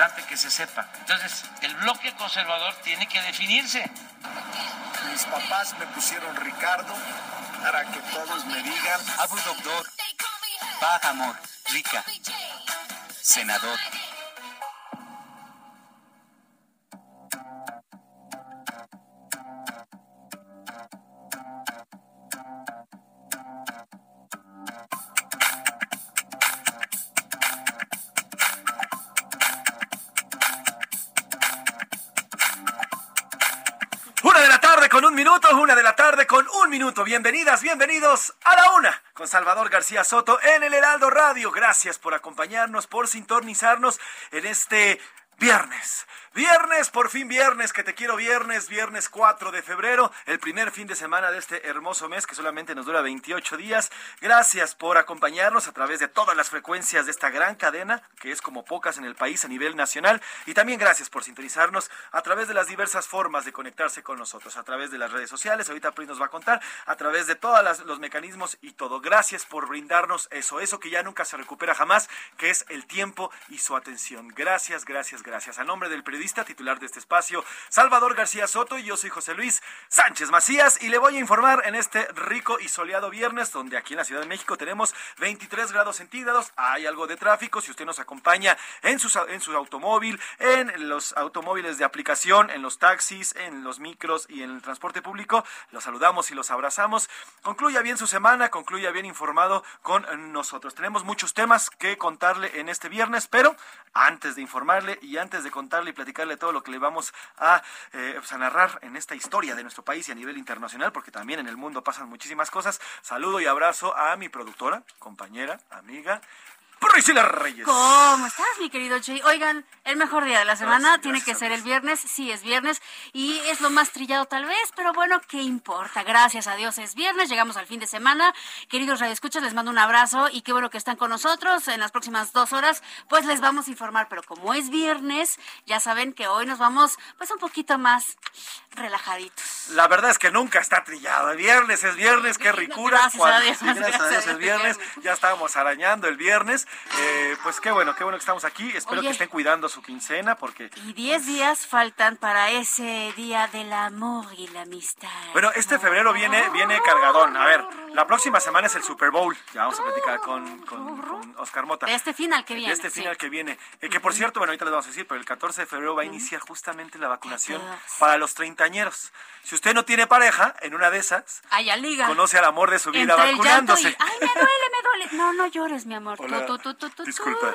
Importante que se sepa. Entonces, el bloque conservador tiene que definirse. Mis papás me pusieron Ricardo para que todos me digan Abu Doctor, Paz Amor, Rica, Senador. Bienvenidas, bienvenidos a la una con Salvador García Soto en el Heraldo Radio. Gracias por acompañarnos, por sintonizarnos en este viernes. Viernes, por fin viernes, que te quiero viernes, viernes 4 de febrero, el primer fin de semana de este hermoso mes que solamente nos dura 28 días. Gracias por acompañarnos a través de todas las frecuencias de esta gran cadena, que es como pocas en el país a nivel nacional. Y también gracias por sintonizarnos a través de las diversas formas de conectarse con nosotros, a través de las redes sociales, ahorita Pri nos va a contar, a través de todos los mecanismos y todo. Gracias por brindarnos eso, eso que ya nunca se recupera jamás, que es el tiempo y su atención. Gracias, gracias, gracias. A nombre del periodista titular de este espacio, Salvador García Soto, y yo soy José Luis Sánchez Macías, y le voy a informar en este rico y soleado viernes, donde aquí en la Ciudad de México tenemos 23 grados centígrados, hay algo de tráfico, si usted nos acompaña en, sus, en su automóvil, en los automóviles de aplicación, en los taxis, en los micros y en el transporte público, los saludamos y los abrazamos. Concluya bien su semana, concluya bien informado con nosotros. Tenemos muchos temas que contarle en este viernes, pero antes de informarle y antes de contarle y platicarle todo lo que le vamos a, eh, pues, a narrar en esta historia de nuestro país y a nivel internacional, porque también en el mundo pasan muchísimas cosas, saludo y abrazo a mi productora, compañera, amiga, Priscila Reyes. ¿Cómo estás, mi querido Jay? Oigan, el mejor día de la semana Gracias, tiene que gracias, ser el gracias. viernes. Sí, es viernes y es lo más trillado tal vez, pero bueno, ¿qué importa? Gracias a Dios es viernes, llegamos al fin de semana. Queridos radioescuchas, les mando un abrazo y qué bueno que están con nosotros. En las próximas dos horas, pues les vamos a informar, pero como es viernes, ya saben que hoy nos vamos pues un poquito más relajaditos. La verdad es que nunca está trillado. El viernes es viernes, qué ricura. Gracias a Dios, sí, gracias a Dios es viernes. Ya estábamos arañando el viernes. Eh, pues qué bueno, qué bueno que estamos aquí. Espero Oye. que estén cuidando su quincena porque Y 10 días faltan para ese día del amor y la amistad. Bueno, este febrero viene, viene cargadón. A ver, la próxima semana es el Super Bowl. Ya vamos a platicar con, con, con Oscar Mota. De este final que viene. De este sí. final que viene. Eh, que por cierto, bueno, ahorita les vamos a decir, pero el 14 de febrero va a iniciar justamente la vacunación 14. para los treintañeros. Si usted no tiene pareja, en una de esas, Allá liga. conoce al amor de su vida Entre vacunándose. y, ay, me duele, me duele. No, no llores, mi amor. Hola, disculpa.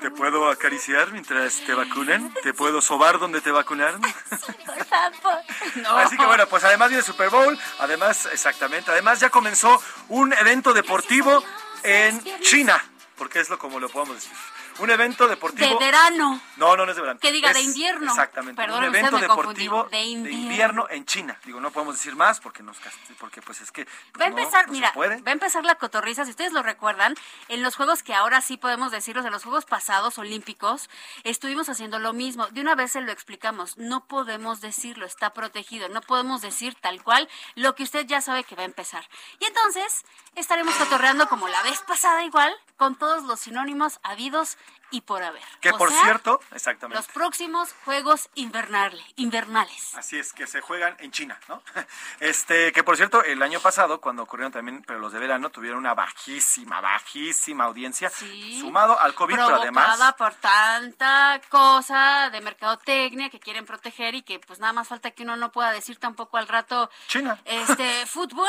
¿te puedo acariciar mientras te vacunan? ¿Te puedo sobar donde te vacunaron? Por favor. No. Así que bueno, pues además viene Super Bowl, además, exactamente, además ya comenzó un evento deportivo en China, porque es lo como lo podemos decir. Un evento De deportivo... verano. No, no, no es de verano. Que diga, de invierno. Exactamente. Perdón, un evento deportivo De de invierno. invierno. en China. Digo, no podemos decir más porque nos porque pues es que pues, Va a empezar, no mira, puede. va a empezar la cotorriza, si ustedes lo recuerdan, en los juegos que ahora sí podemos decirlos, en los juegos pasados olímpicos, estuvimos haciendo lo mismo. De una vez se lo explicamos, no podemos decirlo, está protegido, no podemos decir tal cual lo que usted ya sabe que va a empezar. Y entonces estaremos cotorreando como la vez pasada igual, con todos los sinónimos habidos y por haber. Que O por sea, cierto, exactamente. Los próximos Juegos invernales. invernales. Así es, que se juegan en China, ¿no? Este, que por cierto, el año pasado, cuando ocurrieron también, pero los de verano, tuvieron una bajísima, bajísima audiencia, Sí. sumado al COVID, pero además... por tanta cosa de mercadotecnia que quieren proteger y que pues nada más falta que uno no pueda decir tampoco al rato China. este fútbol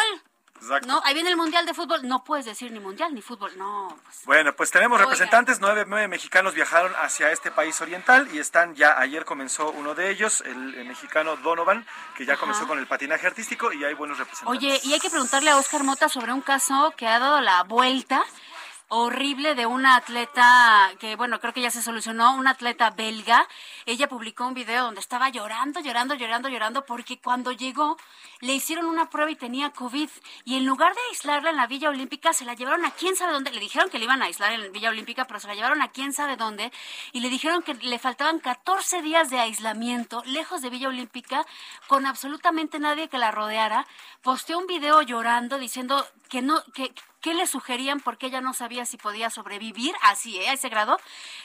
Exacto. no ahí viene el mundial de fútbol. No puedes decir ni mundial ni fútbol. No pues. Bueno, pues tenemos representantes, nueve, nueve mexicanos viajaron hacia este país oriental y están ya, ayer comenzó uno de ellos, el, el mexicano Donovan, que ya Ajá. comenzó con el patinaje artístico y hay buenos representantes. Oye, y hay que preguntarle a Oscar Mota sobre un caso que ha dado la vuelta horrible de una atleta que, bueno, creo que ya se solucionó, una atleta belga. Ella publicó un video donde estaba llorando, llorando, llorando, llorando, porque cuando llegó le hicieron una prueba y tenía COVID. Y en lugar de aislarla en la Villa Olímpica, se la llevaron a quién sabe dónde. Le dijeron que le iban a aislar en la Villa Olímpica, pero se la llevaron a quién sabe dónde. Y le dijeron que le faltaban 14 días de aislamiento, lejos de Villa Olímpica, con absolutamente nadie que la rodeara. Posteó un video llorando diciendo que no, que, ¿Qué le sugerían? Porque ella no sabía si podía sobrevivir así, ¿eh? a ese grado,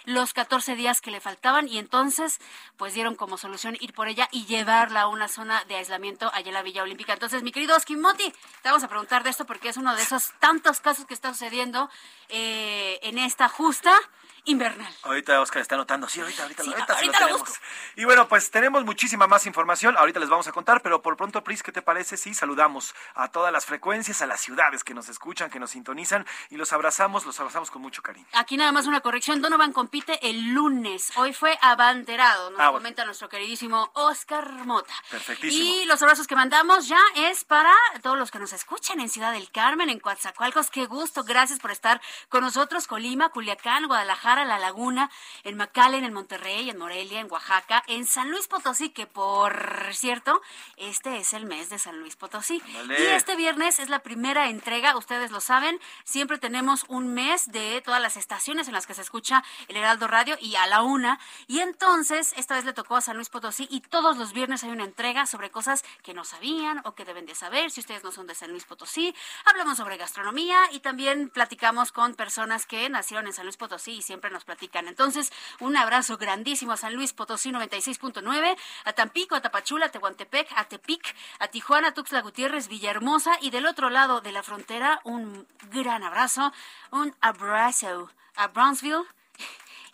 los 14 días que le faltaban. Y entonces, pues dieron como solución ir por ella y llevarla a una zona de aislamiento allá en la Villa Olímpica. Entonces, mi querido Oski Moti, te vamos a preguntar de esto porque es uno de esos tantos casos que está sucediendo eh, en esta justa invernal. Ahorita Oscar está anotando, sí, ahorita, ahorita, Sí, ahorita, sí ahorita lo lo. Y bueno, pues tenemos muchísima más información, ahorita les vamos a contar, pero por pronto, Pris, ¿qué te parece si saludamos a todas las frecuencias, a las ciudades que nos escuchan, que nos sintonizan y los abrazamos, los abrazamos con mucho cariño? Aquí nada más una corrección. Donovan compite el lunes. Hoy fue abanderado, nos Ah, bueno. comenta nuestro queridísimo Oscar Mota. Perfectísimo. Y los abrazos que mandamos ya es para todos los que nos escuchan en Ciudad del Carmen, en Coatzacoalcos. Qué gusto. Gracias por estar con nosotros. Colima, Culiacán, Guadalajara, La Laguna, en McAllen, en Monterrey, en Morelia, en Oaxaca, en San Luis Potosí, que por cierto, este es el mes de San Luis Potosí. Vale. Y este viernes es la primera entrega, ustedes lo saben, siempre tenemos un mes de todas las estaciones en las que se escucha el Heraldo Radio y a la una. Y entonces, esta vez le tocó a San Luis Potosí y todos los viernes hay una entrega sobre cosas que no sabían o que deben de saber. Si ustedes no son de San Luis Potosí, hablamos sobre gastronomía y también platicamos con personas que nacieron en San Luis Potosí y siempre nos platican. Entonces, un abrazo grandísimo a San Luis Potosí 96.9, a Tampico, a Tapachula, a Tehuantepec, a Tepic, a Tijuana, Tuxtla Gutiérrez, Villahermosa y del otro lado de la frontera un gran abrazo, un abrazo a Brownsville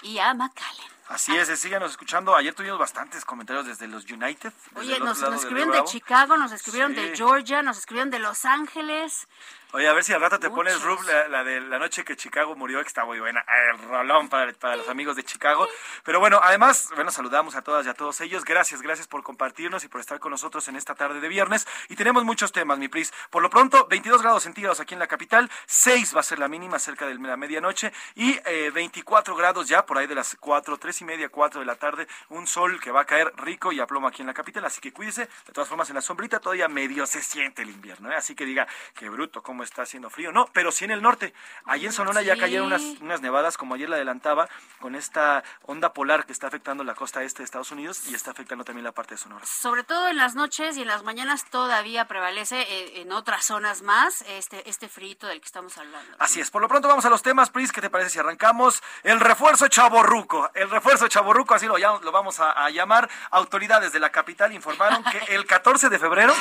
y a McAllen. Así es, síganos escuchando. Ayer tuvimos bastantes comentarios desde los United. desde Oye, nos, escribieron de. Chicago, nos escribieron de. Georgia, nos escribieron de Los Ángeles. Oye, a ver si al rato te pones, Muchos. Rub, la, la de la noche que Chicago murió, que está muy buena. El rolón para, para los amigos de Chicago. Pero bueno, además, bueno, saludamos a todas y a todos ellos. Gracias, gracias por compartirnos y por estar con nosotros en esta tarde de viernes. Y tenemos muchos temas, mi Pris. Por lo pronto, 22 grados centígrados aquí en la capital, 6 va a ser la mínima cerca de la medianoche y eh, 24 grados ya por ahí de las 4, 3 y media, 4 de la tarde. Un sol que va a caer rico y a plomo aquí en la capital. Así que cuídese. De todas formas, en la sombrita todavía medio se siente el invierno. ¿eh? Así que diga, qué bruto, cómo está haciendo frío. No, pero sí en el norte. Allí en Sonora ya cayeron unas, unas nevadas, como ayer la adelantaba, con esta onda polar que está afectando la costa este de Estados Unidos y está afectando también la parte de Sonora. Sobre todo en las noches y en las mañanas todavía prevalece eh, en otras zonas más este este frito del que estamos hablando. Así es, por lo pronto vamos a los temas, Pris, ¿qué te parece si arrancamos? El refuerzo chaborruco, el refuerzo chaborruco, así lo, llam- lo vamos a, a llamar. Autoridades de la capital informaron que el 14 de febrero,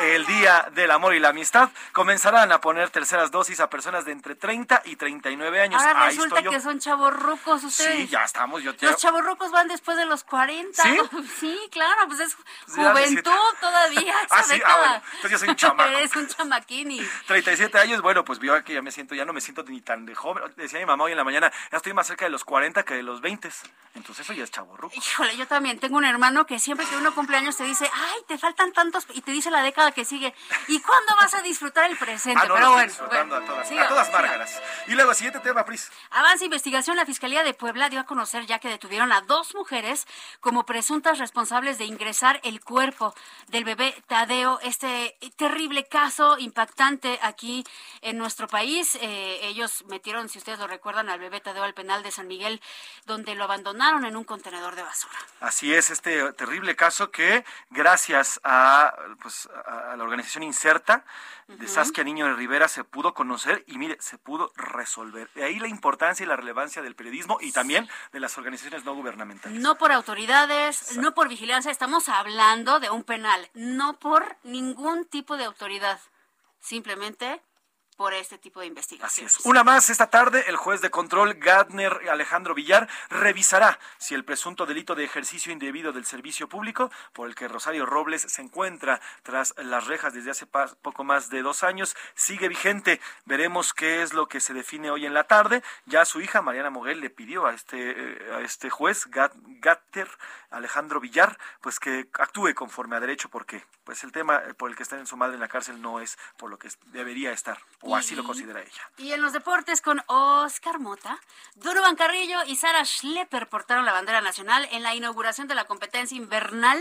el Día del Amor y la Amistad, comenzarán a poner terceras dosis a personas de entre 30 y 39 años. Ahora Ahí resulta estoy yo. que son chavorrucos ustedes. Sí, ya estamos, yo te... Los chavorrucos van después de los 40. ¿Sí? Sí, claro, pues es juventud todavía. Ah, sí, ah, bueno, entonces yo soy un chamaco. Eres un chamaquini. 37 años, bueno, pues vio que ya me siento, ya no me siento ni tan de joven. Decía mi mamá hoy en la mañana, ya estoy más cerca de los 40 que de los 20. Entonces eso ya es chaborruco. Híjole, yo también tengo un hermano que siempre que uno cumple años te dice, ay, te faltan tantos, y te dice la década que sigue. ¿Y cuándo vas a disfrutar el presente? Ah, no, Pero bueno, bueno, a todas, sigamos, a todas sigamos. márgaras. Y luego, siguiente tema, Pris. Avanza investigación. La Fiscalía de Puebla dio a conocer ya que detuvieron a dos mujeres como presuntas responsables de ingresar el cuerpo del bebé Tadeo. Este terrible caso impactante aquí en nuestro país. Eh, ellos metieron, si ustedes lo recuerdan, al bebé Tadeo al penal de San Miguel, donde lo abandonaron en un contenedor de basura. Así es, este terrible caso que gracias a, pues, a la organización Inserta de Saskia Niño de Rivera se pudo conocer y mire, se pudo resolver. De ahí la importancia y la relevancia del periodismo y también de las organizaciones no gubernamentales. No por autoridades, no por vigilancia, estamos hablando de un penal, no por ningún tipo de autoridad. Simplemente por este tipo de investigaciones. Una más esta tarde, el juez de control Gardner Alejandro Villar revisará si el presunto delito de ejercicio indebido del servicio público, por el que Rosario Robles se encuentra tras las rejas desde hace poco más de dos años, sigue vigente. Veremos qué es lo que se define hoy en la tarde. Ya su hija Mariana Moguel le pidió a este eh, este juez Gatter Alejandro Villar, pues que actúe conforme a derecho, porque pues el tema por el que está en su madre en la cárcel no es por lo que debería estar o así lo considera ella. Y en los deportes con Oscar Mota, Duro Carrillo y Sara Schlepper portaron la bandera nacional en la inauguración de la competencia invernal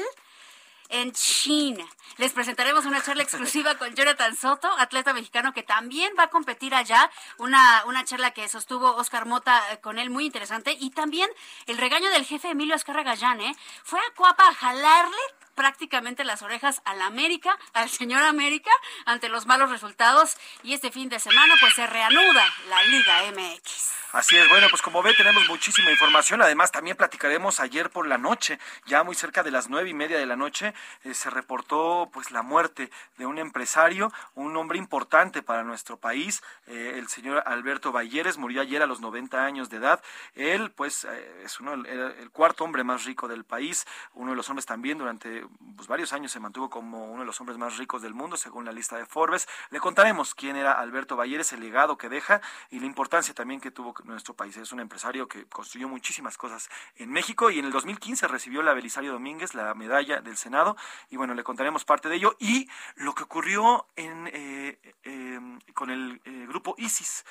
en China. Les presentaremos una charla exclusiva con Jonathan Soto, atleta mexicano que también va a competir allá. Una, una charla que sostuvo Oscar Mota eh, con él muy interesante. Y también el regaño del jefe Emilio Azcarra Gallán, ¿eh? Fue a Cuapa a jalarle prácticamente las orejas al América, al señor América, ante los malos resultados. Y este fin de semana, pues se reanuda la Liga MX. Así es, bueno, pues como ve, tenemos muchísima información. Además, también platicaremos ayer por la noche, ya muy cerca de las nueve y media de la noche, eh, se reportó pues la muerte de un empresario, un hombre importante para nuestro país, eh, el señor Alberto Balleres, murió ayer a los 90 años de edad. Él, pues, eh, es uno, el, cuarto hombre más rico del país, uno de los hombres también durante pues, varios años se mantuvo como uno de los hombres más ricos del mundo, según la lista de Forbes. Le contaremos quién era Alberto Balleres, el legado que deja y la importancia también que tuvo nuestro país. Es un empresario que construyó muchísimas cosas en México y en el 2015 recibió la Belisario Domínguez, la medalla del Senado, y bueno, le contaremos parte de ello y lo que ocurrió en, eh, em, con el eh, grupo ISIS,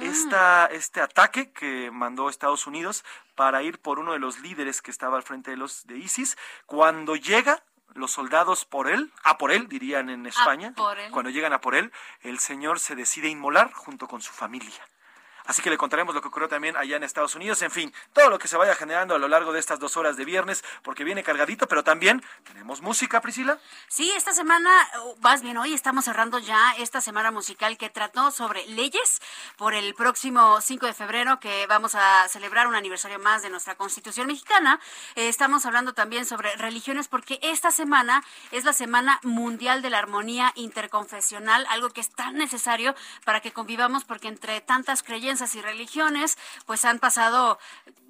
este ataque que mandó Estados Unidos para ir por uno de los líderes que estaba al frente de los de ISIS, cuando llega los soldados por él, a por él, dirían en España, cuando llegan a por él, el señor se decide inmolar junto con su familia. Así que le contaremos lo que ocurrió también allá en Estados Unidos. En fin, todo lo que se vaya generando a lo largo de estas dos horas de viernes, porque viene cargadito, pero también tenemos música, Priscila. Sí, esta semana, más bien hoy estamos cerrando ya esta semana musical que trató sobre leyes por el próximo 5 de febrero, que vamos a celebrar un aniversario más de nuestra Constitución mexicana. Eh, estamos hablando también sobre religiones, porque esta semana es la Semana Mundial de la Armonía Interconfesional, algo que es tan necesario para que convivamos, porque entre tantas creencias, y religiones, pues han pasado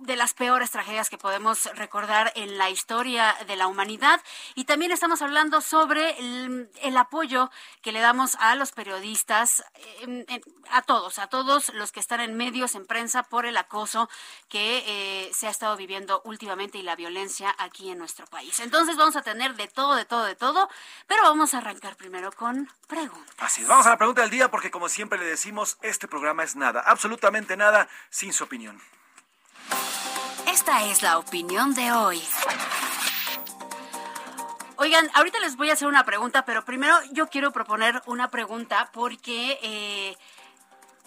de las peores tragedias que podemos recordar en la historia de la humanidad. Y también estamos hablando sobre el, apoyo que le damos a los periodistas, em, a todos, a todos los que están en medios, en prensa, por el acoso que eh, se ha estado viviendo últimamente y la violencia aquí en nuestro país. Entonces vamos a tener de todo, de todo, de todo, pero vamos a arrancar primero con preguntas. Así es, vamos a la pregunta del día porque como siempre le decimos, este programa es nada, absolutamente nada sin su opinión. Esta es la opinión de hoy. Oigan, ahorita les voy a hacer una pregunta, pero primero yo quiero proponer una pregunta porque eh,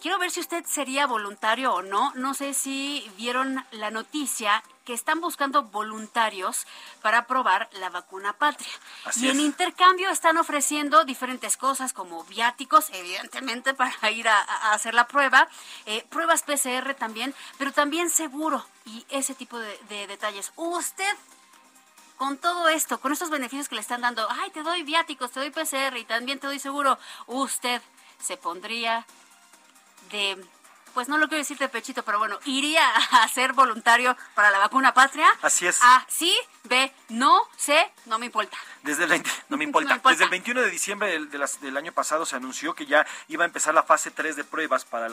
quiero ver si usted sería voluntario o no. No sé si vieron la noticia que están buscando voluntarios para probar la vacuna patria. y en intercambio están ofreciendo diferentes cosas como viáticos, evidentemente para ir a, hacer la prueba, eh, pruebas PCR también, pero también seguro y ese tipo de, de detalles. Usted con todo esto, con estos beneficios que le están dando, ay, te doy viáticos, te doy PCR y también te doy seguro, usted se pondría de pues no lo quiero decir de pechito, pero bueno, iría a ser voluntario para la vacuna patria. Así es. A, sí, B, no, C, no me importa. Desde el, no me importa. Desde el 21 de diciembre del, del, año pasado se anunció que ya iba a empezar la fase 3 de pruebas para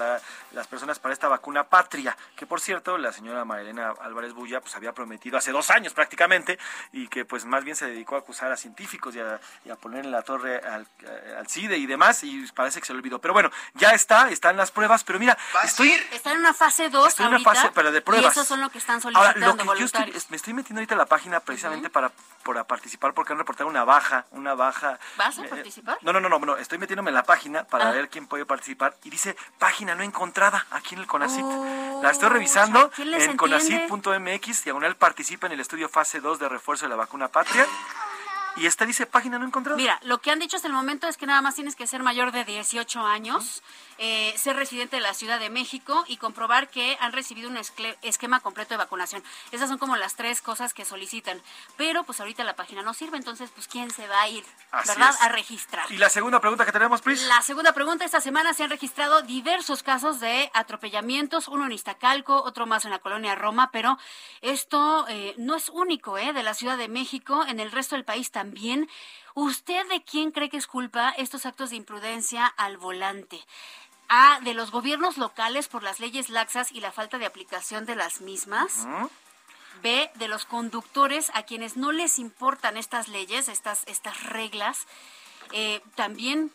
las personas para esta vacuna patria, que por cierto la señora Marilena Álvarez Bulla pues había prometido hace dos años prácticamente y que pues más bien se dedicó a acusar a científicos y a, poner en la torre al, al, CIDE y demás y parece que se le olvidó. Pero bueno, ya está, están las pruebas, pero mira, estoy... Está en una fase 2 Estoy en una fase pero de pruebas. Y esos son lo que están solicitando Ahora, lo que yo estoy, me estoy metiendo ahorita a la página precisamente para, para participar porque han reportado una baja, una baja. ¿Vas a participar? No, no, no, no, estoy metiéndome en la página para ah. ver quién puede participar y dice página no encontrada aquí en el CONACIT. la estoy revisando en conacit.mx, diagonal participa en el estudio fase 2 de refuerzo de la vacuna patria Y esta dice página no encontrada. Mira, lo que han dicho hasta el momento es que nada más tienes que ser mayor de 18 años, eh, ser residente de la Ciudad de México y comprobar que han recibido un esquema completo de vacunación. Esas son como las tres cosas que solicitan. Pero pues ahorita la página no sirve, entonces pues quién se va a ir, Así ¿verdad? es. A registrar. Y la segunda pregunta que tenemos, Pris. La segunda pregunta, esta semana se han registrado diversos casos de atropellamientos, uno en Iztacalco, otro más en la colonia Roma, pero esto eh, no es único ¿eh? de la Ciudad de México, en el resto del país también. ¿Usted de quién cree que es culpa estos actos de imprudencia al volante? A, de los gobiernos locales por las leyes laxas y la falta de aplicación de las mismas. B, de los conductores a quienes no les importan estas leyes, estas, estas reglas. Eh, también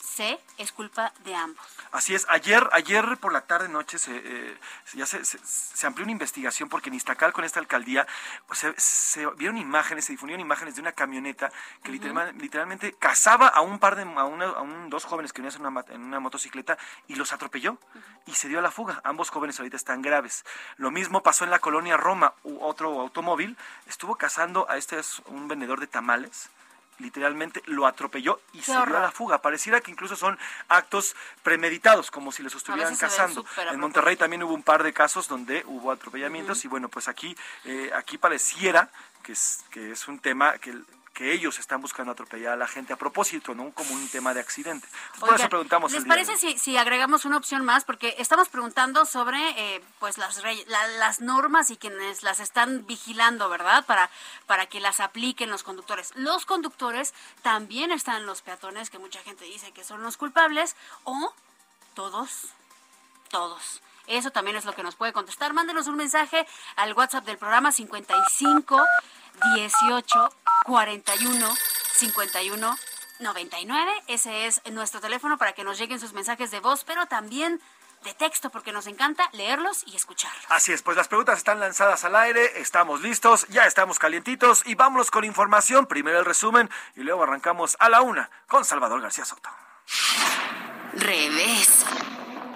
C, es culpa de ambos. Así es, ayer, ayer por la tarde noche se, eh, ya se, se- se amplió una investigación porque en Iztacal con esta alcaldía se, se vieron imágenes, se difundieron imágenes de una camioneta que literal- literalmente cazaba a un par de, a, una- a un- dos jóvenes que venían en una, en una motocicleta y los atropelló y se dio a la fuga. Ambos jóvenes ahorita están graves. Lo mismo pasó en la colonia Roma, u- otro automóvil estuvo cazando a este es un vendedor de tamales literalmente lo atropelló y se dio a la fuga. Pareciera que incluso son actos premeditados, como si los estuvieran cazando. En Monterrey también hubo un par de casos donde hubo atropellamientos y bueno, pues aquí, eh, aquí pareciera que es, que es un tema que, que ellos están buscando atropellar a la gente a propósito, no como un tema de accidente. Entonces, por eso preguntamos ¿Les el día parece si, si agregamos una opción más? Porque estamos preguntando sobre eh, pues las, la- las normas y quienes las están vigilando, ¿verdad? Para, para que las apliquen los conductores. Los conductores también están los peatones, que mucha gente dice que son los culpables, o todos, todos. Eso también es lo que nos puede contestar. Mándenos un mensaje al WhatsApp del programa 55 18 41 51 99. Ese es nuestro teléfono para que nos lleguen sus mensajes de voz, pero también de texto, porque nos encanta leerlos y escucharlos. Así es, pues las preguntas están lanzadas al aire, estamos listos, ya estamos calientitos y vámonos con información. Primero el resumen y luego arrancamos a la una con Salvador García Soto. Revés.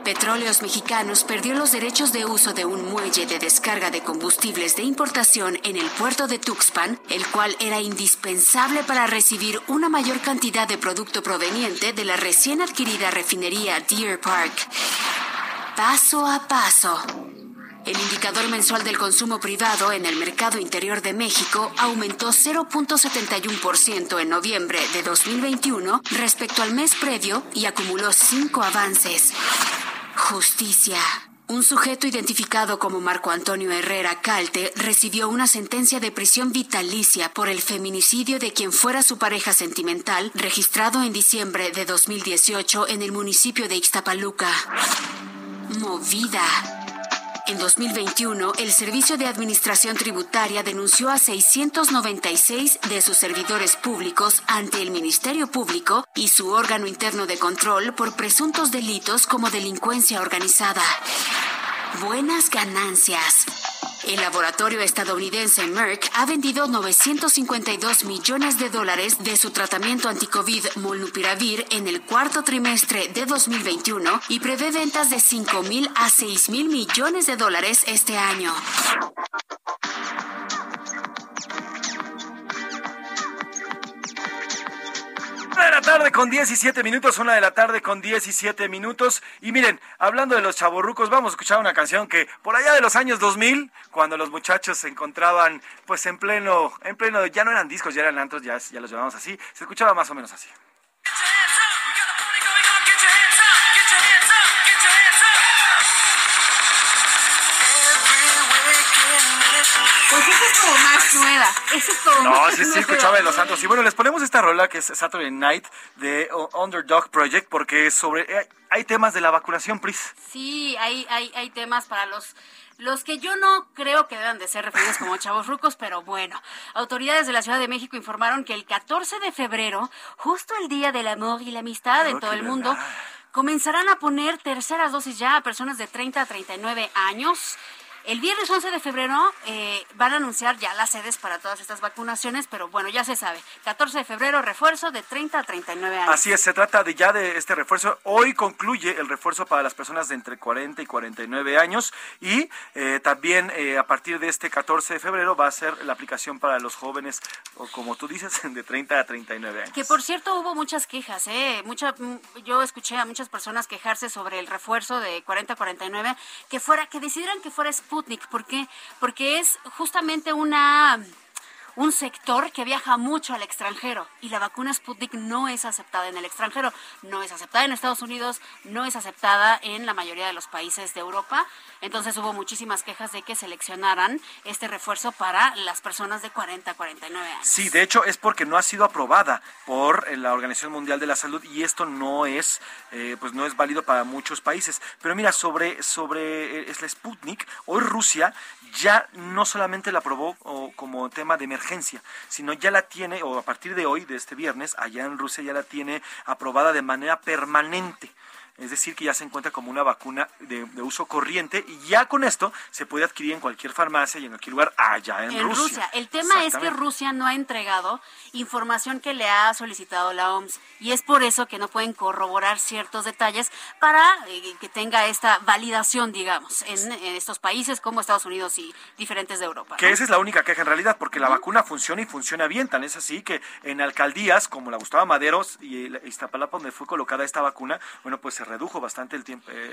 Petróleos Mexicanos perdió los derechos de uso de un muelle de descarga de combustibles de importación en el puerto de Tuxpan, el cual era indispensable para recibir una mayor cantidad de producto proveniente de la recién adquirida refinería Deer Park. Paso a paso. El indicador mensual del consumo privado en el mercado interior de México aumentó 0.71% en noviembre de 2021 respecto al mes previo y acumuló cinco avances. Justicia. Un sujeto identificado como Marco Antonio Herrera Calte recibió una sentencia de prisión vitalicia por el feminicidio de quien fuera su pareja sentimental, registrado en diciembre de 2018 en el municipio de Ixtapaluca. Movida. En 2021, el Servicio de Administración Tributaria denunció a 696 de sus servidores públicos ante el Ministerio Público y su órgano interno de control por presuntos delitos como delincuencia organizada. Buenas ganancias. El laboratorio estadounidense Merck ha vendido 952 millones de dólares de su tratamiento anticovid Molnupiravir en el cuarto trimestre de 2021 y prevé ventas de 5 mil a 6 mil millones de dólares este año. Una de la tarde con 17 minutos, una de la tarde con 17 minutos. Y miren, hablando de los chavorrucos, vamos a escuchar una canción que por allá de los años 2000, cuando los muchachos se encontraban pues en pleno, en pleno, ya no eran discos, ya eran antros, ya, ya los llamamos así, se escuchaba más o menos así. Esa es como más nueva. Esa es como No, más sí, sí, escuchaba de los santos. Y bueno, les ponemos esta rola que es Saturday Night de Underdog Project porque sobre eh, hay temas de la vacunación, Pris. Sí, hay, hay, hay temas para los, los que yo no creo que deban de ser referidos como chavos rucos, pero bueno. Autoridades de la Ciudad de México informaron que el 14 de febrero, justo el Día del Amor y la Amistad en Oh, todo el mundo, verdad. comenzarán a poner terceras dosis ya a personas de 30 a 39 años. El viernes 11 de febrero eh, van a anunciar ya las sedes para todas estas vacunaciones, pero bueno, ya se sabe. 14 de febrero, refuerzo de 30 a 39 años. Así es, se trata de ya de este refuerzo. Hoy concluye el refuerzo para las personas de entre 40 y 49 años y eh, también eh, a partir de este 14 de febrero va a ser la aplicación para los jóvenes, o como tú dices, de 30 a 39 años. Que por cierto hubo muchas quejas, ¿eh? Mucha, mm, yo escuché a muchas personas quejarse sobre el refuerzo de 40 a 49, que fuera, que decidieran que fuera Sputnik. ¿Por qué? Porque es justamente una un sector que viaja mucho al extranjero y la vacuna Sputnik no es aceptada en el extranjero, no es aceptada en Estados Unidos, no es aceptada en la mayoría de los países de Europa. Entonces hubo muchísimas quejas de que seleccionaran este refuerzo para las personas de 40 a 49 años. Sí, de hecho es porque no ha sido aprobada por eh, la Organización Mundial de la Salud y esto no es, eh, pues no es válido para muchos países. Pero mira, sobre sobre eh, es la Sputnik, hoy Rusia ya no solamente la aprobó como tema de emergencia, sino ya la tiene, o a partir de hoy, de este viernes, allá en Rusia ya la tiene aprobada de manera permanente es decir, que ya se encuentra como una vacuna de, uso corriente y ya con esto se puede adquirir en cualquier farmacia y en cualquier lugar allá en, Rusia. El tema es que Rusia no ha entregado información que le ha solicitado la OMS y es por eso que no pueden corroborar ciertos detalles para eh, que tenga esta validación, digamos, en, estos países como Estados Unidos y diferentes de Europa. Que esa es la única queja en realidad, porque la vacuna funciona y funciona bien, tan es así que en alcaldías como la Gustavo Maderos y Iztapalapa donde fue colocada esta vacuna, bueno, pues se redujo bastante el tiempo, eh,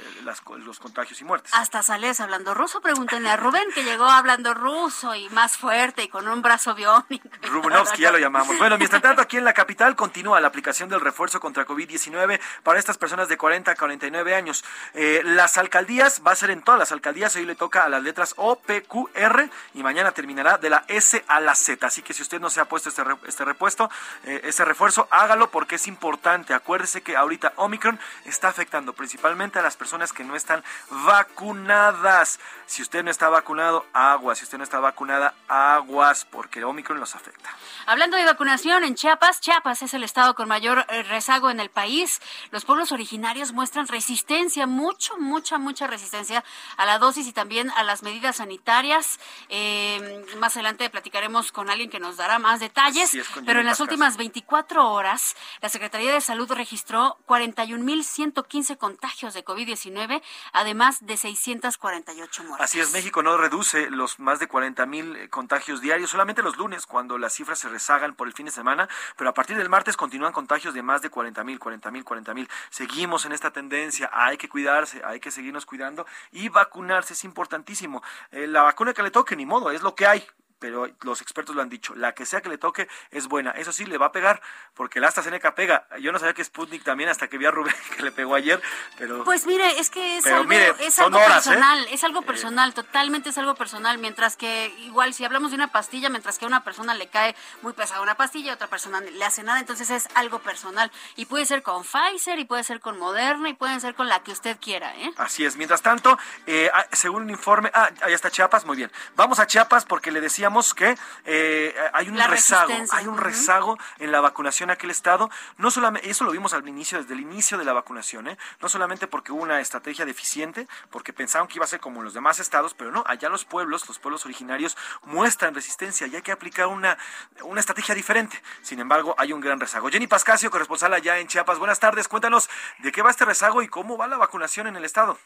los contagios y muertes. Hasta sales hablando ruso, pregúntenle a Rubén que llegó hablando ruso y más fuerte y con un brazo biónico. Rubenovsky ya lo llamamos. Bueno, mientras tanto aquí en la capital continúa la aplicación del refuerzo contra COVID-19 para estas personas de 40 a 49 años. Eh, las alcaldías, va a ser en todas las alcaldías, hoy le toca a las letras O, P, Q, R y mañana terminará de la S a la Z. Así que si usted no se ha puesto este, este repuesto, eh, ese refuerzo, hágalo porque es importante. Acuérdese que ahorita Omicron está afectando principalmente a las personas que no están vacunadas. Si usted no está vacunado, aguas. Si usted no está vacunada, aguas, porque Omicron los afecta. Hablando de vacunación en Chiapas, Chiapas es el estado con mayor eh, rezago en el país. Los pueblos originarios muestran resistencia, mucho, mucha, mucha resistencia a la dosis y también a las medidas sanitarias. Eh, más adelante platicaremos con alguien que nos dará más detalles. pero en las últimas 24 horas, la Secretaría de Salud registró 41.115 15 contagios de COVID-19, además de 648 muertes. Así es, México no reduce los más de 40 mil eh, contagios diarios, solamente los lunes, cuando las cifras se rezagan por el fin de semana, pero a partir del martes continúan contagios de más de 40 mil, 40 mil, 40 mil. Seguimos en esta tendencia, hay que cuidarse, hay que seguirnos cuidando y vacunarse es importantísimo. Eh, la vacuna que le toque, ni modo, es lo que hay pero los expertos lo han dicho, la que sea que le toque es buena. Eso sí, le va a pegar, porque el AstraZeneca pega. Yo no sabía que Sputnik también hasta que vi a Rubén que le pegó ayer, pero... Pues mire, es que es algo, es algo ¿eh? personal, es algo personal, totalmente es algo personal, mientras que igual si hablamos de una pastilla, mientras que a una persona le cae muy pesada una pastilla, a otra persona le hace nada, entonces es algo personal. Y puede ser con Pfizer, y puede ser con Moderna, y puede ser con la que usted quiera. ¿eh? Así es, mientras tanto, eh, ah, según un informe, ah, ahí está Chiapas, muy bien. Vamos a Chiapas porque le decía que eh, hay un rezago, hay un rezago en la vacunación en aquel estado, no solamente, eso lo vimos al inicio, desde el inicio de la vacunación, ¿eh? no solamente porque hubo una estrategia deficiente, porque pensaron que iba a ser como en los demás estados, pero no, allá los pueblos, los pueblos originarios muestran resistencia y hay que aplicar una, una estrategia diferente. Sin embargo, hay un gran rezago. Jenny Pascasio, corresponsal allá en Chiapas, buenas tardes, cuéntanos de qué va este rezago y cómo va la vacunación en el estado.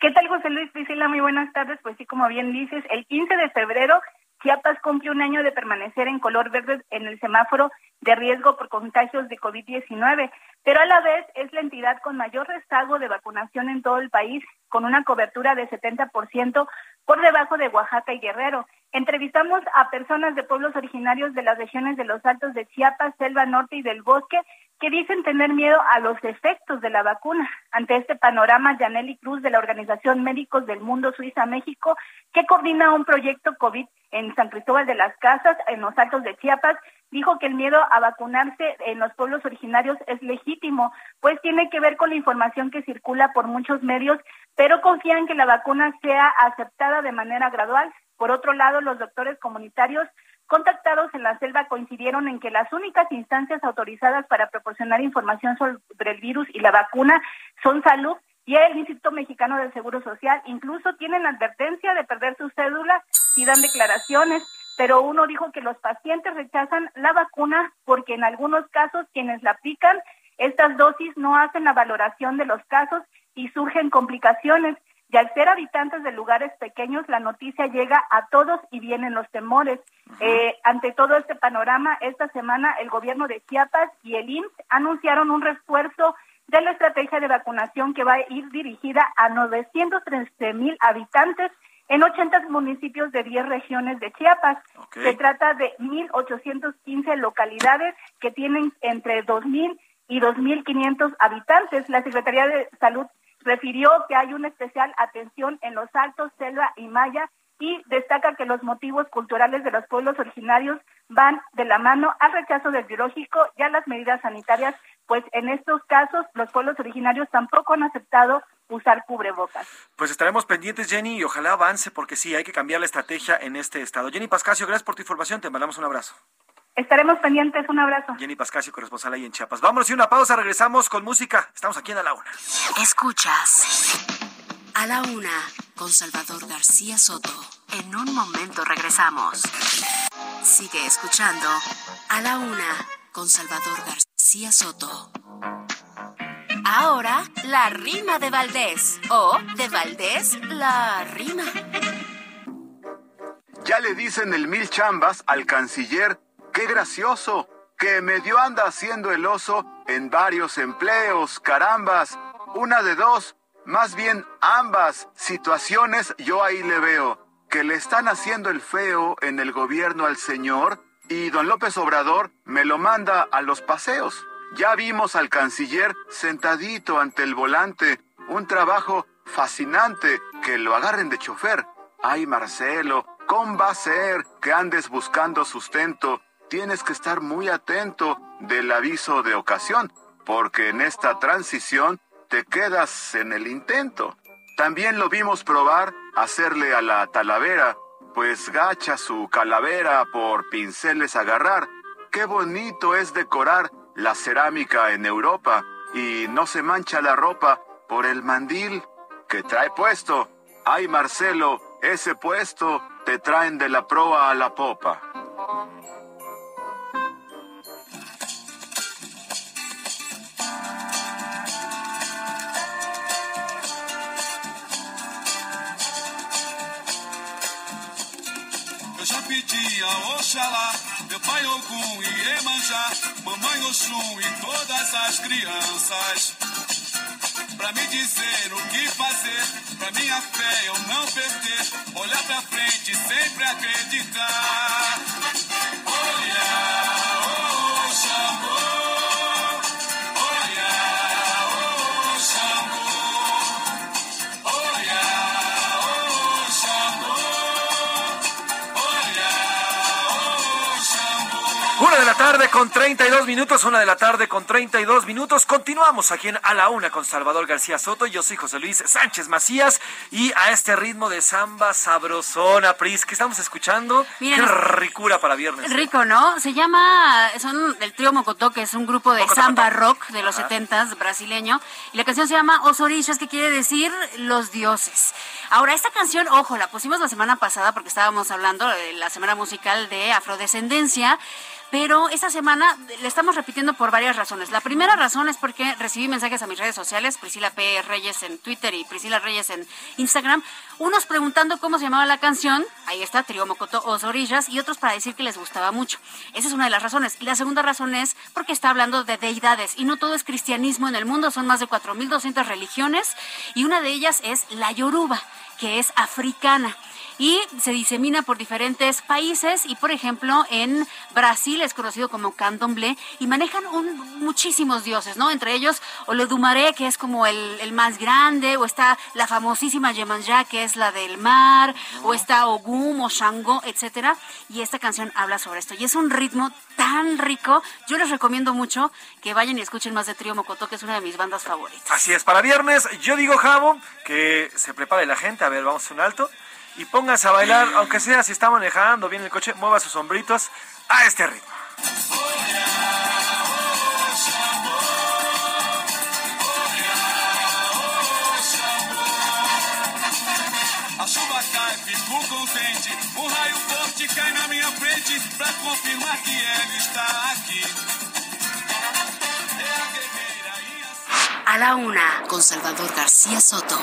¿Qué tal, José Luis Priscila? Muy buenas tardes. Pues sí, como bien dices, el 15 de febrero Chiapas cumple un año de permanecer en color verde en el semáforo de riesgo por contagios de COVID-19, pero a la vez es la entidad con mayor rezago de vacunación en todo el país, con una cobertura de 70% por debajo de Oaxaca y Guerrero. Entrevistamos a personas de pueblos originarios de las regiones de los Altos de Chiapas, Selva Norte y del Bosque, que dicen tener miedo a los efectos de la vacuna. Ante este panorama, Yaneli Cruz de la Organización Médicos del Mundo Suiza México, que coordina un proyecto COVID en San Cristóbal de las Casas, en los Altos de Chiapas, dijo que el miedo a vacunarse en los pueblos originarios es legítimo, pues tiene que ver con la información que circula por muchos medios, pero confían que la vacuna sea aceptada de manera gradual. Por otro lado, los doctores comunitarios contactados en la selva coincidieron en que las únicas instancias autorizadas para proporcionar información sobre el virus y la vacuna son salud y el Instituto Mexicano del Seguro Social incluso tienen advertencia de perder su cédula si dan declaraciones, pero uno dijo que los pacientes rechazan la vacuna porque en algunos casos quienes la aplican estas dosis no hacen la valoración de los casos y surgen complicaciones. Y al ser habitantes de lugares pequeños, la noticia llega a todos y vienen los temores. Eh, ante todo este panorama, esta semana el gobierno de Chiapas y el IMSS anunciaron un refuerzo de la estrategia de vacunación que va a ir dirigida a 913 mil habitantes en 80 municipios de 10 regiones de Chiapas. Se trata de 1.815 localidades que tienen entre 2.000 y 2.500 habitantes. La Secretaría de Salud refirió que hay una especial atención en los Altos, Selva y Maya y destaca que los motivos culturales de los pueblos originarios van de la mano al rechazo del biológico y a las medidas sanitarias, pues en estos casos los pueblos originarios tampoco han aceptado usar cubrebocas. Pues estaremos pendientes, Jenny, y ojalá avance, porque sí, hay que cambiar la estrategia en este estado. Jenny Pascasio, gracias por tu información, te mandamos un abrazo. Estaremos pendientes, un abrazo. Jenny Pascasio, corresponsal ahí en Chiapas. Vámonos y una pausa, regresamos con música. Estamos aquí en A la Una. Escuchas A la Una con Salvador García Soto. En un momento regresamos. Sigue escuchando A la Una con Salvador García Soto. Ahora, la rima de Valdés. O de Valdés, la rima. Ya le dicen el mil chambas al canciller ¡Qué gracioso! Que medio anda haciendo el oso en varios empleos, carambas. Una de dos, más bien ambas situaciones yo ahí le veo. Que le están haciendo el feo en el gobierno al señor y don López Obrador me lo manda a los paseos. Ya vimos al canciller sentadito ante el volante, un trabajo fascinante, que lo agarren de chofer. Ay, Marcelo, ¿cómo va a ser que andes buscando sustento tienes que estar muy atento del aviso de ocasión, porque en esta transición te quedas en el intento. También lo vimos probar hacerle a la talavera, pues gacha su calavera por pinceles agarrar. Qué bonito es decorar la cerámica en Europa y no se mancha la ropa por el mandil que trae puesto. Ay, Marcelo, ese puesto te traen de la proa a la popa. Pedi a Oxalá, meu pai Ogum e Emanjá, mamãe Oxum e todas as crianças. Pra me dizer o que fazer, pra minha fé eu não perder, olhar pra frente e sempre acreditar. Tarde con 32 minutos, una de la tarde con 32 minutos. Continuamos aquí en A la Una con Salvador García Soto. Yo soy José Luis Sánchez Macías y a este ritmo de samba sabrosona, Pris, que estamos escuchando. Qué ricura para viernes. Rico, ¿no? Se llama, son el trío Mocotó, que es un grupo de samba rock de los setentas brasileño. Y la canción se llama Os Orillas, que quiere decir los dioses. Ahora, esta canción, ojo, la pusimos la semana pasada porque estábamos hablando de la semana musical de afrodescendencia pero esta semana le estamos repitiendo por varias razones. La primera razón es porque recibí mensajes a mis redes sociales, Priscila P. Reyes en Twitter y Priscila Reyes en Instagram, unos preguntando cómo se llamaba la canción, ahí está, Trio Mocoto Os Orillas, y otros para decir que les gustaba mucho. Esa es una de las razones. Y la segunda razón es porque está hablando de deidades, y no todo es cristianismo en el mundo, son más de 4.200 religiones, y una de ellas es la Yoruba, que es africana y se disemina por diferentes países y por ejemplo en Brasil es conocido como candomblé y manejan un, muchísimos dioses, ¿no? Entre ellos Olodumare que es como el, el más grande o está la famosísima Yemanja que es la del mar o está Ogum o Shango, etcétera y esta canción habla sobre esto y es un ritmo tan rico. Yo les recomiendo mucho que vayan y escuchen más de Trío Mocoto, que es una de mis bandas favoritas. Así es, para viernes, yo digo, Javo, que se prepare la gente. A ver, vamos a un alto y pónganse a bailar, aunque sea si está manejando bien el coche, mueva sus sombritos a este ritmo. Raio forte cai na minha frente pra confirmar que está aqui. A la una, con Salvador García Soto.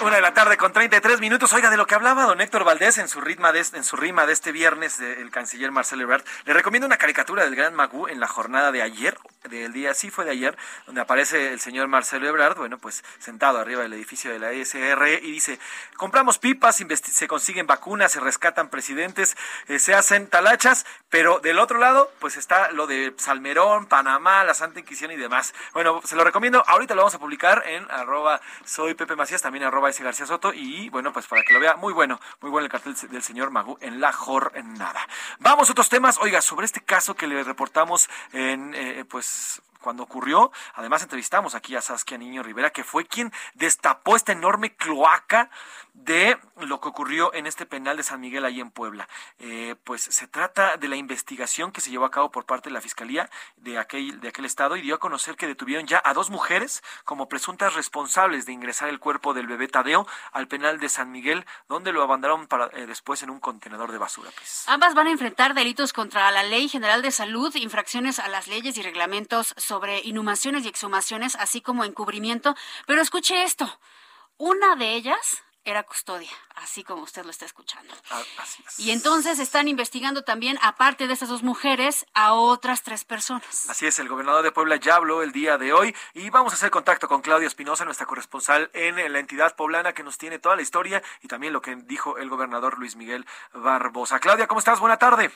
Una de la tarde con 33 minutos. Oiga, de lo que hablaba don Héctor Valdés en su, ritma de, en su rima de este viernes del canciller Marcelo Ebrard, le recomiendo una caricatura del gran Magú en la jornada de ayer, del día, sí fue de ayer, donde aparece el señor Marcelo Ebrard, bueno, pues sentado arriba del edificio de la ESR y dice, compramos pipas, se consiguen vacunas, se rescatan presidentes, eh, se hacen talachas, pero del otro lado, pues está lo de Salmerón, Panamá, la Santa Inquisición y demás. Bueno, se lo recomiendo, ahorita lo vamos a publicar en arroba soy Pepe Macías, también arroba ese García Soto, y bueno, pues para que lo vea, muy bueno, muy bueno el cartel del señor Magú en la jornada. Vamos a otros temas, oiga, sobre este caso que le reportamos en, eh, pues, cuando ocurrió, además entrevistamos aquí a Saskia Niño Rivera, que fue quien destapó esta enorme cloaca de lo que ocurrió en este penal de San Miguel ahí en Puebla. Eh, pues se trata de la investigación que se llevó a cabo por parte de la Fiscalía de aquel, de aquel estado y dio a conocer que detuvieron ya a dos mujeres como presuntas responsables de ingresar el cuerpo del bebé Tadeo al penal de San Miguel, donde lo abandonaron para, eh, después en un contenedor de basura. Pues. Ambas van a enfrentar delitos contra la Ley General de Salud, infracciones a las leyes y reglamentos sobre inhumaciones y exhumaciones, así como encubrimiento. Pero escuche esto, una de ellas era custodia, así como usted lo está escuchando. Ah, así es. Y entonces están investigando también, aparte de estas dos mujeres, a otras tres personas. Así es, el gobernador de Puebla ya habló el día de hoy y vamos a hacer contacto con Claudia Espinosa, nuestra corresponsal en la entidad poblana que nos tiene toda la historia y también lo que dijo el gobernador Luis Miguel Barbosa. Claudia, ¿cómo estás? Buena tarde.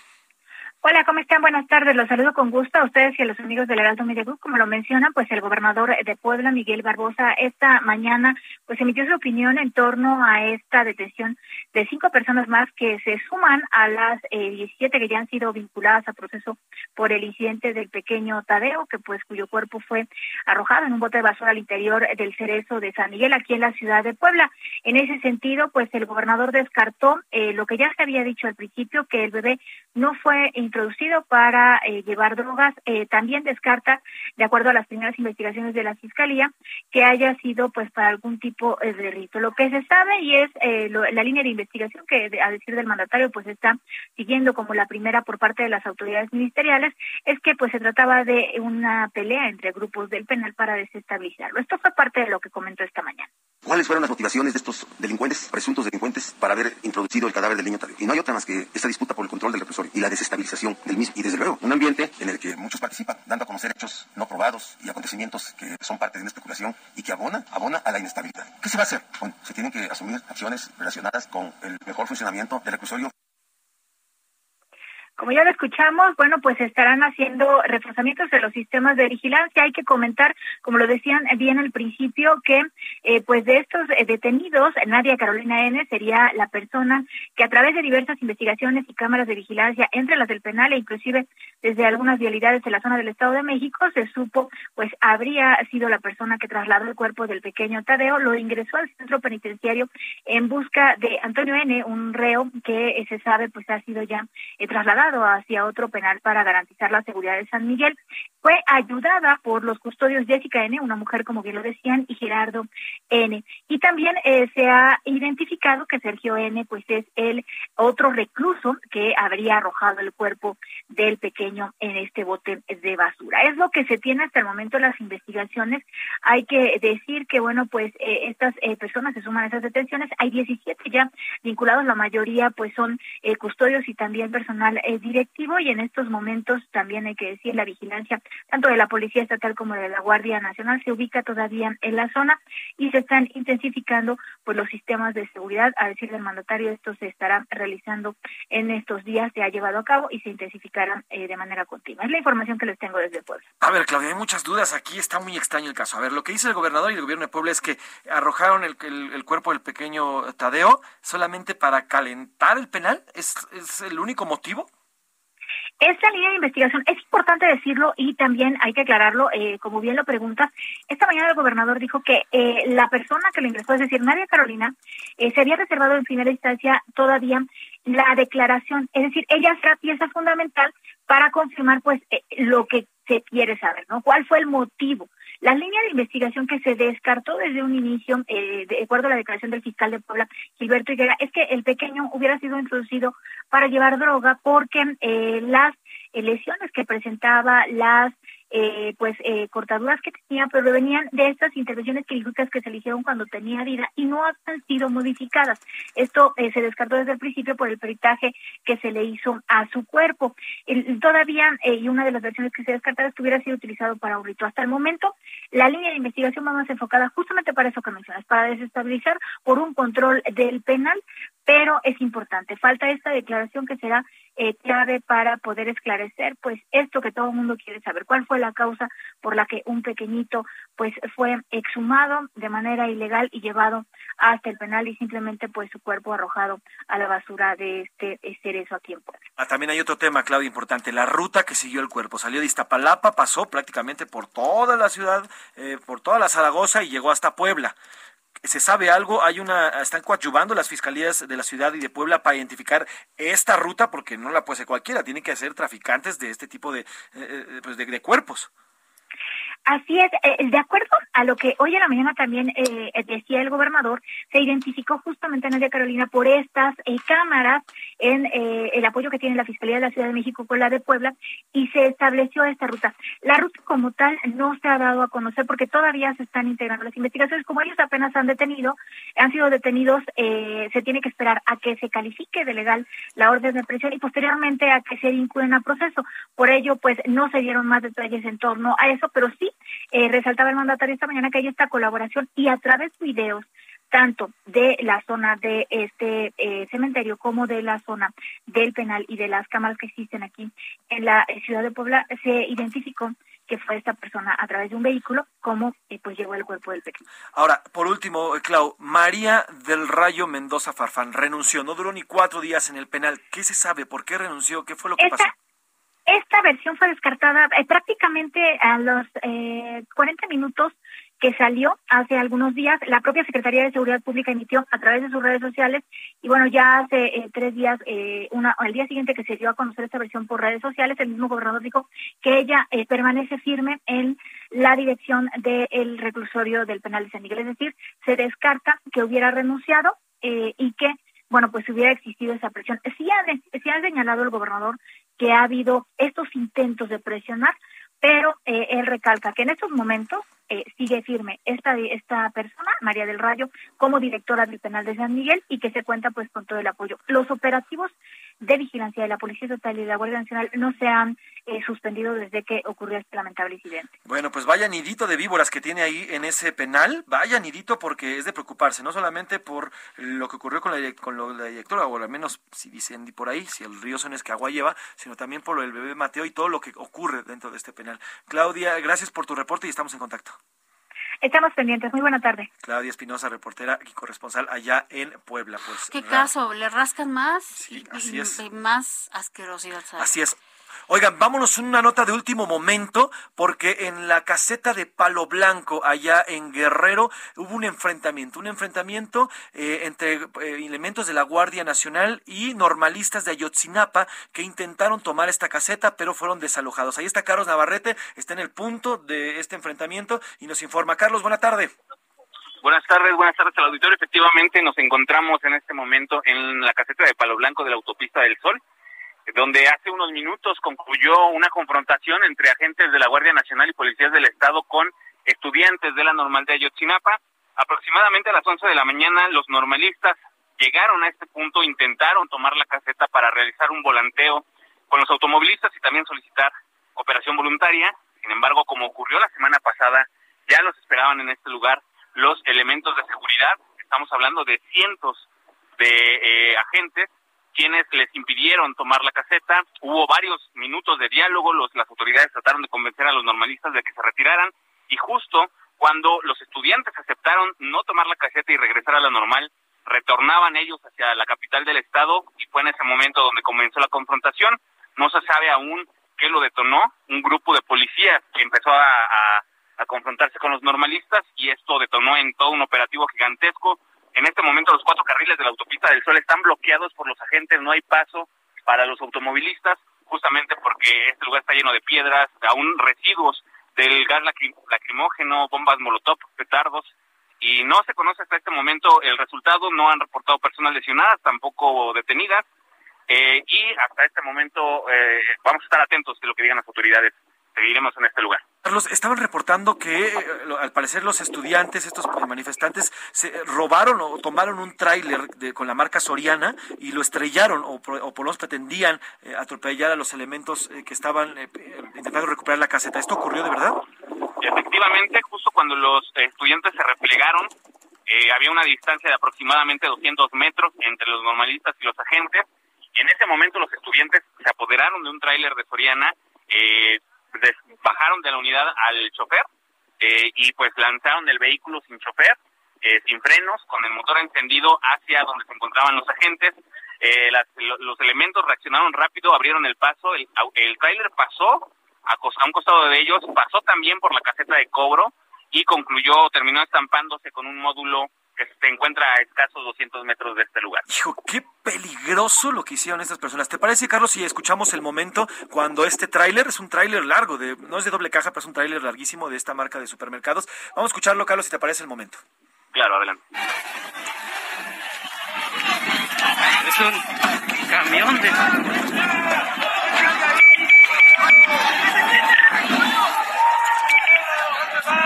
Hola, ¿cómo están? Buenas tardes. Los saludo con gusto a ustedes y a los amigos del Heraldo Media Group. Como lo mencionan, pues el gobernador de Puebla, Miguel Barbosa, esta mañana pues emitió su opinión en torno a esta detención de cinco personas más que se suman a las eh, 17 que ya han sido vinculadas a proceso por el incidente del pequeño Tadeo, que pues cuyo cuerpo fue arrojado en un bote de basura al interior del cerezo de San Miguel, aquí en la ciudad de Puebla. En ese sentido, pues el gobernador descartó eh, lo que ya se había dicho al principio, que el bebé no fue introducido para eh, llevar drogas. Eh, también descarta, de acuerdo a las primeras investigaciones de la fiscalía, que haya sido pues para algún tipo eh, de rito. Lo que se sabe y es eh, lo- la línea de investigación que, a decir del mandatario, pues está siguiendo como la primera por parte de las autoridades ministeriales, es que pues se trataba de una pelea entre grupos del penal para desestabilizarlo. Esto fue parte de lo que comentó esta mañana. ¿Cuáles fueron las motivaciones de estos delincuentes, presuntos delincuentes, para haber introducido el cadáver del niño Tadeo? Y no hay otra más que esta disputa por el control del represorio y la desestabilización del mismo. Y desde luego, un ambiente en el que muchos participan, dando a conocer hechos no probados y acontecimientos que son parte de una especulación y que abona, abona a la inestabilidad. ¿Qué se va a hacer? Bueno, se tienen que asumir acciones relacionadas con el mejor funcionamiento del reclusorio Como ya lo escuchamos, bueno, pues estarán haciendo reforzamientos de los sistemas de vigilancia. Hay que comentar, como lo decían bien al principio, que eh, pues de estos eh, detenidos, Nadia Carolina N sería la persona que a través de diversas investigaciones y cámaras de vigilancia, entre las del penal e inclusive desde algunas vialidades de la zona del Estado de México, se supo, pues habría sido la persona que trasladó el cuerpo del pequeño Tadeo, lo ingresó al centro penitenciario en busca de Antonio N, un reo que eh, se sabe pues ha sido ya eh, hacia otro penal para garantizar la seguridad de San Miguel. Fue ayudada por los custodios Jessica N, una mujer como bien lo decían, y Gerardo N. Y también eh, se ha identificado que Sergio N pues es el otro recluso que habría arrojado el cuerpo del pequeño en este bote de basura. Es lo que se tiene hasta el momento en las investigaciones. Hay que decir que, bueno, pues eh, estas eh, personas se suman a esas detenciones. Hay 17 ya vinculados, la mayoría pues son eh, custodios y también personal eh, directivo y en estos momentos también hay que decir la vigilancia tanto de la Policía Estatal como de la Guardia Nacional se ubica todavía en la zona y se están intensificando pues los sistemas de seguridad. A decir del mandatario, esto se estará realizando en estos días, se ha llevado a cabo y se intensificará eh, de manera continua. Es la información que les tengo desde Puebla. A ver, Claudia, hay muchas dudas aquí, está muy extraño el caso. A ver, lo que dice el gobernador y el gobierno de Puebla es que arrojaron el, el- el cuerpo del pequeño Tadeo solamente para calentar el penal. ¿Es, es el único motivo? Esta línea de investigación es importante decirlo y también hay que aclararlo, eh, como bien lo preguntas. Esta mañana el gobernador dijo que eh, la persona que lo ingresó, es decir, Nadia Carolina, eh, se había reservado en primera instancia todavía la declaración, es decir, ella será pieza fundamental para confirmar pues eh, lo que se quiere saber, ¿no? ¿Cuál fue el motivo? La línea de investigación que se descartó desde un inicio, eh, de acuerdo a la declaración del fiscal de Puebla, Gilberto Higuera, es que el pequeño hubiera sido introducido para llevar droga porque eh, las lesiones que presentaba, las eh, pues eh, cortaduras que tenía, pero venían de estas intervenciones quirúrgicas que se eligieron cuando tenía vida y no han sido modificadas. Esto eh, se descartó desde el principio por el peritaje que se le hizo a su cuerpo. todavía, eh, y una de las versiones que se descartaron es que hubiera sido utilizado para un rito. Hasta el momento, la línea de investigación va más enfocada justamente para eso que mencionas, para desestabilizar por un control del penal, pero es importante. Falta esta declaración que será eh, clave para poder esclarecer, pues, esto que todo el mundo quiere saber. ¿Cuál fue la causa por la que un pequeñito, pues, fue exhumado de manera ilegal y llevado hasta el penal y simplemente, pues, su cuerpo arrojado a la basura de este cerezo aquí en Puebla? Ah, también hay otro tema, Claudia, importante. La ruta que siguió el cuerpo. Salió de Iztapalapa, pasó prácticamente por toda la ciudad, eh, por toda la Zaragoza y llegó hasta Puebla. ¿Se sabe algo? Hay una, están coadyuvando las fiscalías de la ciudad y de Puebla para identificar esta ruta, porque no la puede ser cualquiera, tiene que ser traficantes de este tipo de, eh, eh, pues de cuerpos. Así es, eh, de acuerdo a lo que hoy en la mañana también eh, decía el gobernador, se identificó justamente Nadia Carolina por estas eh, cámaras en el apoyo que tiene la Fiscalía de la Ciudad de México con la de Puebla y se estableció esta ruta. La ruta como tal no se ha dado a conocer porque todavía se están integrando las investigaciones. Como ellos apenas han detenido, han sido detenidos, se tiene que esperar a que se califique de legal la orden de prisión y posteriormente a que se vinculen a proceso. Por ello, pues no se dieron más detalles en torno a eso, pero sí eh, resaltaba el mandatario esta mañana que hay esta colaboración y a través de videos tanto de la zona de este eh, cementerio como de la zona del penal y de las cámaras que existen aquí en la ciudad de Puebla se identificó que fue esta persona a través de un vehículo como eh, pues llegó el cuerpo del pequeño. Ahora, por último, Clau, María del Rayo Mendoza Farfán renunció, no duró ni cuatro días en el penal. ¿Qué se sabe? ¿Por qué renunció? ¿Qué fue lo que pasó? Esta versión fue descartada eh, prácticamente a los eh, 40 minutos que salió hace algunos días. La propia Secretaría de Seguridad Pública emitió a través de sus redes sociales y bueno, ya hace eh, tres días, eh, una, al día siguiente que se dio a conocer esta versión por redes sociales, el mismo gobernador dijo que ella eh, permanece firme en la dirección del reclusorio del penal de San Miguel. Es decir, se descarta que hubiera renunciado y que bueno, pues hubiera existido esa presión. Sí ha, sí ha señalado el gobernador que ha habido estos intentos de presionar, pero eh, él recalca que en estos momentos eh, sigue firme esta esta persona, María del Rayo, como directora del penal de San Miguel y que se cuenta pues con todo el apoyo. Los operativos de vigilancia de la Policía Estatal y de la Guardia Nacional no se han eh, suspendido desde que ocurrió este lamentable incidente. Bueno, pues vaya nidito de víboras que tiene ahí en ese penal, vaya nidito porque es de preocuparse, no solamente por lo que ocurrió con la, con la directora, o al menos si dicen por ahí, si el río son es que agua lleva, sino también por lo del bebé Mateo y todo lo que ocurre dentro de este penal. Claudia, gracias por tu reporte y estamos en contacto. Estamos pendientes. Muy buena tarde. Claudia Espinosa, reportera y corresponsal allá en Puebla. Pues, ¿Qué caso? ¿Le rascan más? Sí, así es. Y más asquerosidad. Así es. Oigan, vámonos una nota de último momento, porque en la caseta de Palo Blanco, allá en Guerrero, hubo un enfrentamiento, un enfrentamiento eh, entre eh, elementos de la Guardia Nacional y normalistas de Ayotzinapa que intentaron tomar esta caseta, pero fueron desalojados. Ahí está Carlos Navarrete, está en el punto de este enfrentamiento y nos informa. Carlos, buena tarde. Buenas tardes, buenas tardes al auditorio. Efectivamente, nos encontramos en este momento en la caseta de Palo Blanco de la Autopista del Sol donde hace unos minutos concluyó una confrontación entre agentes de la Guardia Nacional y policías del Estado con estudiantes de la normal de Ayotzinapa. Aproximadamente a las 11 de la mañana, los normalistas llegaron a este punto, intentaron tomar la caseta para realizar un volanteo con los automovilistas y también solicitar operación voluntaria. Sin embargo, como ocurrió la semana pasada, ya los esperaban en este lugar los elementos de seguridad. Estamos hablando de cientos de eh, agentes quienes les impidieron tomar la caseta. Hubo varios minutos de diálogo, los, las autoridades trataron de convencer a los normalistas de que se retiraran y justo cuando los estudiantes aceptaron no tomar la caseta y regresar a la normal, retornaban ellos hacia la capital del estado y fue en ese momento donde comenzó la confrontación. No se sabe aún qué lo detonó, un grupo de policías que empezó a, a, a confrontarse con los normalistas y esto detonó en todo un operativo gigantesco en este momento los cuatro carriles de la autopista del Sol están bloqueados por los agentes, no hay paso para los automovilistas, justamente porque este lugar está lleno de piedras, aún residuos del gas lacrimógeno, bombas molotov, petardos, y no se conoce hasta este momento el resultado, no han reportado personas lesionadas, tampoco detenidas, eh, y hasta este momento eh, vamos a estar atentos de lo que digan las autoridades. Seguiremos en este lugar. Carlos, estaban reportando que eh, al parecer los estudiantes, estos manifestantes, se robaron o tomaron un tráiler con la marca Soriana y lo estrellaron o, por lo menos pretendían atropellar a los elementos que estaban intentando recuperar la caseta. ¿Esto ocurrió de verdad? Efectivamente, justo cuando los estudiantes se replegaron, había una distancia de aproximadamente 200 metros entre los normalistas y los agentes en ese momento los estudiantes se apoderaron de un tráiler de Soriana, eh, bajaron de la unidad al chofer eh, y pues lanzaron el vehículo sin chofer, eh, sin frenos, con el motor encendido hacia donde se encontraban los agentes. Eh, los elementos reaccionaron rápido, abrieron el paso, el, el tráiler pasó a un costado de ellos, pasó también por la caseta de cobro y concluyó, terminó estampándose con un módulo que se encuentra a escasos 200 metros de este lugar. Hijo, qué peligroso lo que hicieron estas personas. ¿Te parece, Carlos, si escuchamos el momento cuando este tráiler, es un tráiler largo, de, no es de doble caja, pero es un tráiler larguísimo de esta marca de supermercados? Vamos a escucharlo, Carlos, si te parece el momento. Claro, adelante. Es un camión de...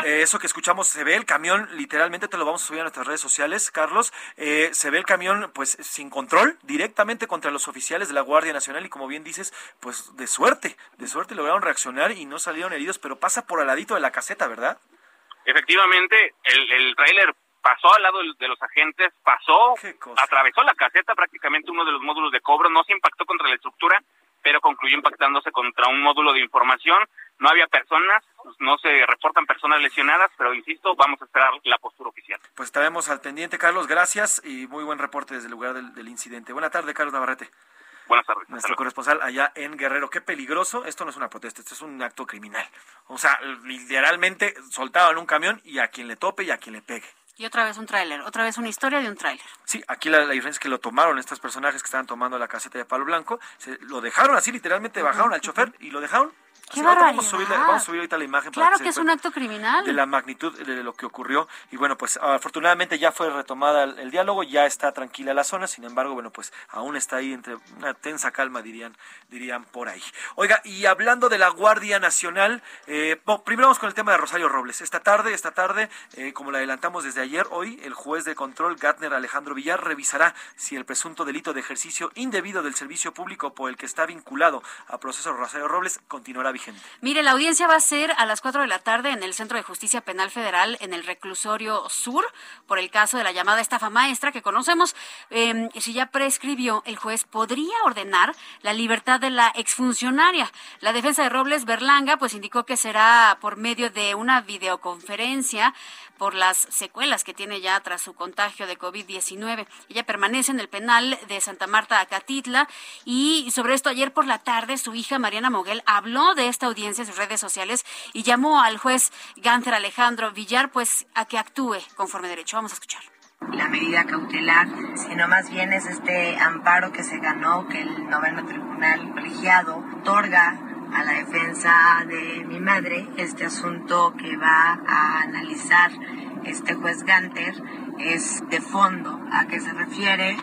Eh, eso que escuchamos se ve el camión, literalmente te lo vamos a subir a nuestras redes sociales, Carlos. Eh, se ve el camión, pues sin control, directamente contra los oficiales de la Guardia Nacional y como bien dices, pues de suerte, de suerte lograron reaccionar y no salieron heridos, pero pasa por al ladito de la caseta, ¿verdad? Efectivamente, el, el tráiler pasó al lado de los agentes, pasó, atravesó la caseta, prácticamente uno de los módulos de cobro, no se impactó contra la estructura, pero concluyó impactándose contra un módulo de información. No había personas, no se reportan personas lesionadas, pero insisto, vamos a esperar la postura oficial. Pues estaremos al pendiente, Carlos. Gracias y muy buen reporte desde el lugar del, incidente. Buenas tardes, Carlos Navarrete. Buenas tardes. Nuestro corresponsal allá en Guerrero. Qué peligroso. Esto no es una protesta, esto es un acto criminal. O sea, literalmente soltaban un camión y a quien le tope y a quien le pegue. Y otra vez un tráiler, otra vez una historia de un tráiler. Sí, aquí la, diferencia es que lo tomaron estos personajes que estaban tomando la caseta de palo blanco, se, lo dejaron así, literalmente bajaron al chofer y lo dejaron Qué vamos, a subir, vamos a subir ahorita la imagen. Claro que, es un acto criminal. De la magnitud de lo que ocurrió. Y bueno, pues afortunadamente ya fue retomada el, diálogo, ya está tranquila la zona. Sin embargo, bueno, pues aún está ahí entre una tensa calma, dirían, dirían por ahí. Oiga, y hablando de la Guardia Nacional, eh, primero vamos con el tema de Rosario Robles. Esta tarde, esta tarde, eh, como la adelantamos desde ayer, hoy el juez de control, Gatner Alejandro Villar, revisará si el presunto delito de ejercicio indebido del servicio público por el que está vinculado a proceso Rosario Robles continuará vigente. Mire, la audiencia va a ser a las 4 de la tarde en el Centro de Justicia Penal Federal, en el Reclusorio Sur, por el caso de la llamada estafa maestra que conocemos. Eh, si ya prescribió, el juez podría ordenar la libertad de la exfuncionaria. La defensa de Robles Berlanga, pues indicó que será por medio de una videoconferencia por las secuelas que tiene ya tras su contagio de COVID-19. Ella permanece en el penal de Santa Marta, Acatitla, y sobre esto ayer por la tarde su hija Mariana Moguel habló de esta audiencia en sus redes sociales y llamó al juez Gánter Alejandro Villar pues a que actúe conforme derecho. Vamos a escuchar la medida cautelar, sino más bien es este amparo que se ganó, que el noveno tribunal colegiado otorga a la defensa de mi madre. Este asunto que va a analizar este juez Ganter es de fondo. ¿A qué se refiere?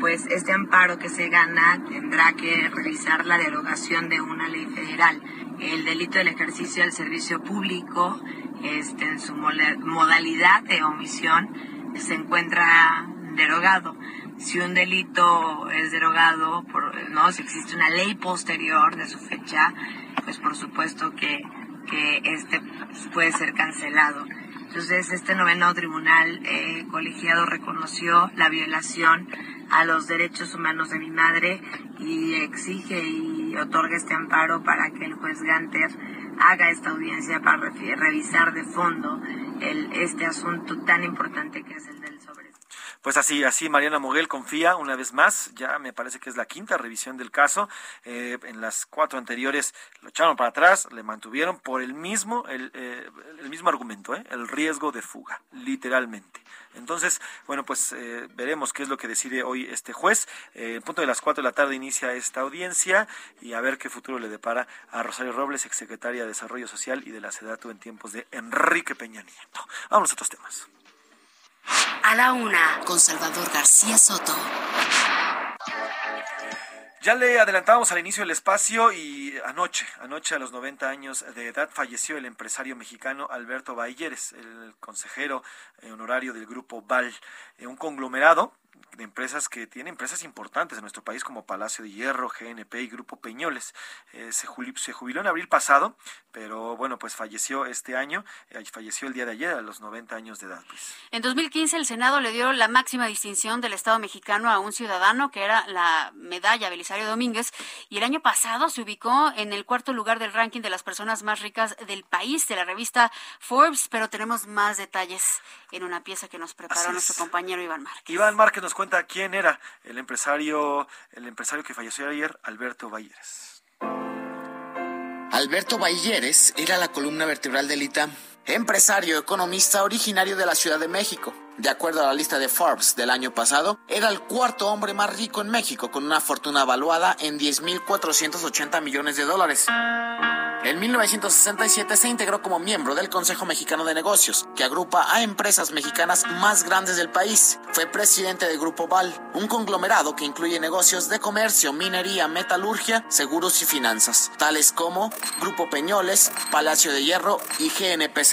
Pues este amparo que se gana tendrá que realizar la derogación de una ley federal. El delito del ejercicio del servicio público, este, en su modalidad de omisión, se encuentra derogado si un delito es derogado, por, no, si existe una ley posterior de su fecha, pues por supuesto que, que este puede ser cancelado. Entonces, este noveno tribunal eh, colegiado reconoció la violación a los derechos humanos de mi madre y exige y otorga este amparo para que el juez Ganter haga esta audiencia para revisar de fondo el, este asunto tan importante que es el Pues así, así Mariana Moguel confía una vez más, ya me parece que es la quinta revisión del caso. Eh, en las cuatro anteriores lo echaron para atrás, le mantuvieron por el mismo, el, eh, el mismo argumento, ¿eh? el riesgo de fuga, literalmente. Entonces, bueno, pues eh, veremos qué es lo que decide hoy este juez. Eh, en punto de las cuatro de la tarde inicia esta audiencia y a ver qué futuro le depara a Rosario Robles, exsecretaria de Desarrollo Social y de la SEDATU en tiempos de Enrique Peña Nieto. Vamos a otros temas. A la una, con Salvador García Soto. Ya le adelantábamos al inicio del espacio y anoche, anoche a los 90 años de edad falleció el empresario mexicano Alberto Bailleres, el consejero eh, honorario del grupo VAL, eh, un conglomerado de empresas que tiene empresas importantes en nuestro país como Palacio de Hierro, GNP y Grupo Peñoles. Eh, se, jubiló, se, jubiló, en abril pasado, pero bueno, pues falleció este año, eh, falleció el día de ayer a los 90 años de edad. Pues. En 2015 el Senado le dio la máxima distinción del Estado mexicano a un ciudadano que era la medalla Belisario Domínguez y el año pasado se ubicó en el cuarto lugar del ranking de las personas más ricas del país de la revista Forbes, pero tenemos más detalles en una pieza que nos preparó nuestro compañero Iván Márquez. Iván Márquez nos cuenta quién era el empresario, el empresario que falleció ayer, Alberto Balleres. Alberto Balleres era la columna vertebral del ITAM, empresario economista originario de la Ciudad de México. De acuerdo a la lista de Forbes del año pasado, era el cuarto hombre más rico en México con una fortuna evaluada en 10.480 millones de dólares. En 1967 se integró como miembro del Consejo Mexicano de Negocios, que agrupa a empresas mexicanas más grandes del país. Fue presidente del Grupo Val, un conglomerado que incluye negocios de comercio, minería, metalurgia, seguros y finanzas, tales como Grupo Peñoles, Palacio de Hierro y GNP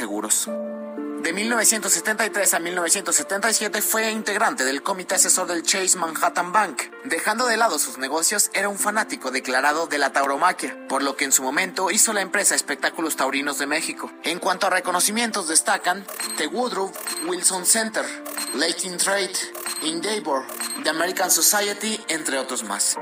De 1973 a 1977 fue integrante del comité asesor del Chase Manhattan Bank. Dejando de lado sus negocios, era un fanático declarado de la tauromaquia, por lo que en su momento hizo la empresa Espectáculos Taurinos de México. En cuanto a reconocimientos destacan The Woodruff Wilson Center, Lake in Trade, Endeavor, The American Society, entre otros más.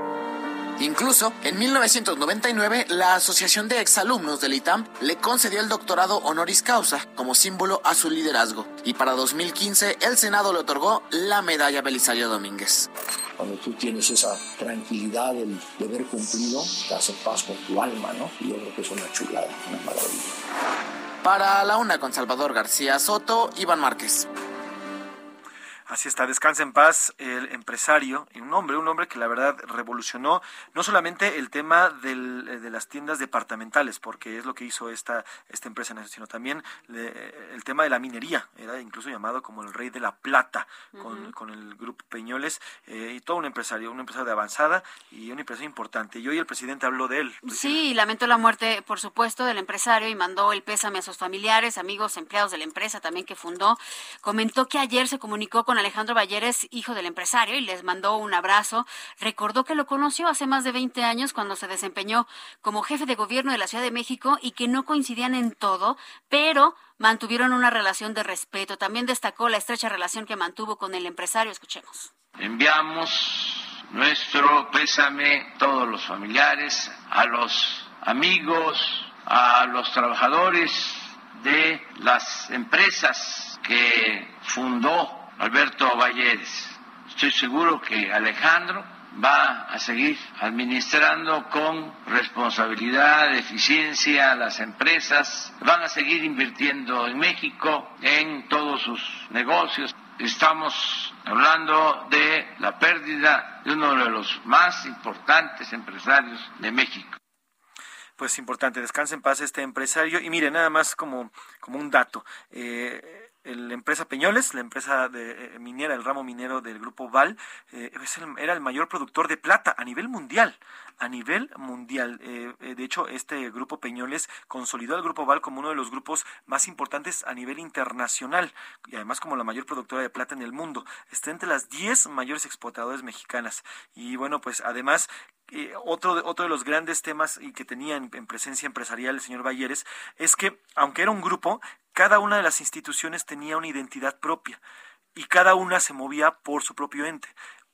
Incluso, en 1999, la Asociación de Exalumnos del ITAM le concedió el doctorado honoris causa como símbolo a su liderazgo. Y para 2015, el Senado le otorgó la medalla Belisario Domínguez. Cuando tú tienes esa tranquilidad del deber cumplido, te hace paz con tu alma, ¿no? Y yo creo que es una chulada, una maravilla. Para la una con Salvador García Soto, Iván Márquez. Así está, descansa en paz el empresario, un hombre, un hombre que la verdad revolucionó no solamente el tema del, eh, de las tiendas departamentales, porque es lo que hizo esta, esta empresa, sino también le, el tema de la minería, era incluso llamado como el rey de la plata con, uh -huh. con el grupo Peñoles, eh, y todo un empresario, un empresario de avanzada y un empresario importante. Y hoy el presidente habló de él. Sí, lamentó la muerte, por supuesto, del empresario y mandó el pésame a sus familiares, amigos, empleados de la empresa también que fundó. Comentó que ayer se comunicó con Alejandro Balleres, hijo del empresario, y les mandó un abrazo. Recordó que lo conoció hace más de 20 años cuando se desempeñó como jefe de gobierno de la Ciudad de México y que no coincidían en todo, pero mantuvieron una relación de respeto. También destacó la estrecha relación que mantuvo con el empresario. Escuchemos. Enviamos nuestro pésame a todos los familiares, a los amigos, a los trabajadores de las empresas que fundó Alberto Valleres. Estoy seguro que Alejandro va a seguir administrando con responsabilidad, eficiencia las empresas, van a seguir invirtiendo en México en todos sus negocios. Estamos hablando de la pérdida de uno de los más importantes empresarios de México pues importante, descanse en paz este empresario. Y mire, nada más como, como un dato. Eh, la empresa Peñoles, la empresa de, eh, minera, el ramo minero del grupo Val, eh, el, era el mayor productor de plata a nivel mundial. A nivel mundial. Eh, de hecho, este grupo Peñoles consolidó al grupo Val como uno de los grupos más importantes a nivel internacional y además como la mayor productora de plata en el mundo. Está entre las 10 mayores exportadoras mexicanas. Y bueno, pues además eh, otro, de, otro de los grandes temas y que tenía en, en, presencia empresarial el señor Balleres es que, aunque era un grupo, cada una de las instituciones tenía una identidad propia y cada una se movía por su propio ente.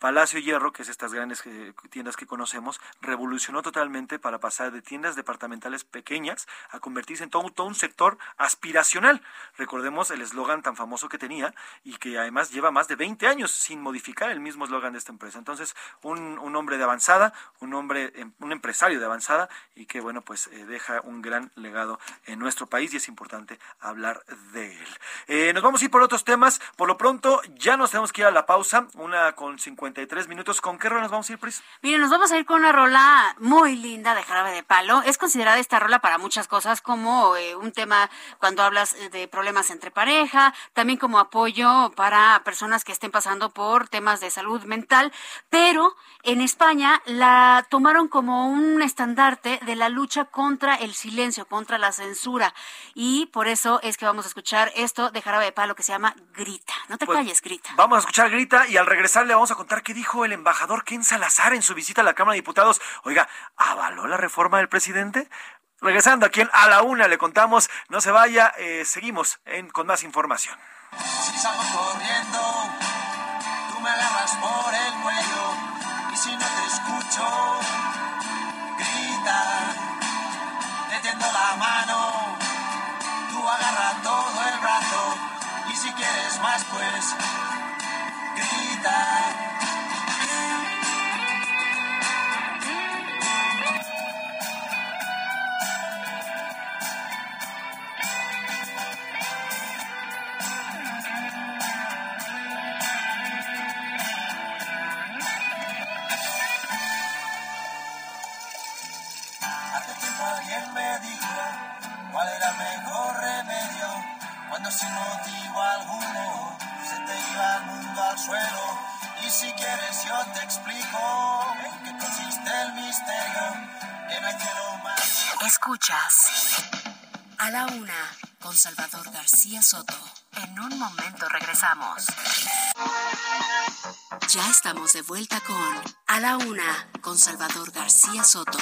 Palacio Hierro, que es estas grandes eh, tiendas que conocemos, revolucionó totalmente para pasar de tiendas departamentales pequeñas a convertirse en todo, un sector aspiracional. Recordemos el eslogan tan famoso que tenía y que además lleva más de 20 años sin modificar el mismo eslogan de esta empresa. Entonces, un, hombre de avanzada, un hombre, em, un empresario de avanzada y que, bueno, pues eh, deja un gran legado en nuestro país y es importante hablar de él. Eh, nos vamos a ir por otros temas. Por lo pronto, ya nos tenemos que ir a la pausa, una con 53 minutos. ¿Con qué rola nos vamos a ir, Pris? Miren, nos vamos a ir con una rola muy linda de Jarabe de Palo. Es considerada esta rola para muchas cosas, como eh, un tema cuando hablas de problemas entre pareja, también como apoyo para personas que estén pasando por temas de salud mental, pero en España la tomaron como un estandarte de la lucha contra el silencio, contra la censura. Y por eso es que vamos a escuchar esto de Jarabe de Palo que se llama Grita. No te Pues, calles, Grita. Vamos a escuchar Grita y al regresar le vamos a contar qué dijo el embajador Ken Salazar en su visita a la Cámara de Diputados. Oiga, ¿avaló la reforma del presidente? Regresando aquí en A la Una le contamos, no se vaya, eh, seguimos en- con más información. Si salgo corriendo, tú me agarras por el cuello y si no te escucho, grita, te tiendo la mano, tú agarra todo el brazo y si quieres más pues grita. Cuando sin motivo alguno se te iba el mundo al suelo. Y si quieres yo te explico en qué consiste el misterio, no hay cielo más. Escuchas a la una con Salvador García Soto. En un momento regresamos. Ya estamos de vuelta con A la una con Salvador García Soto.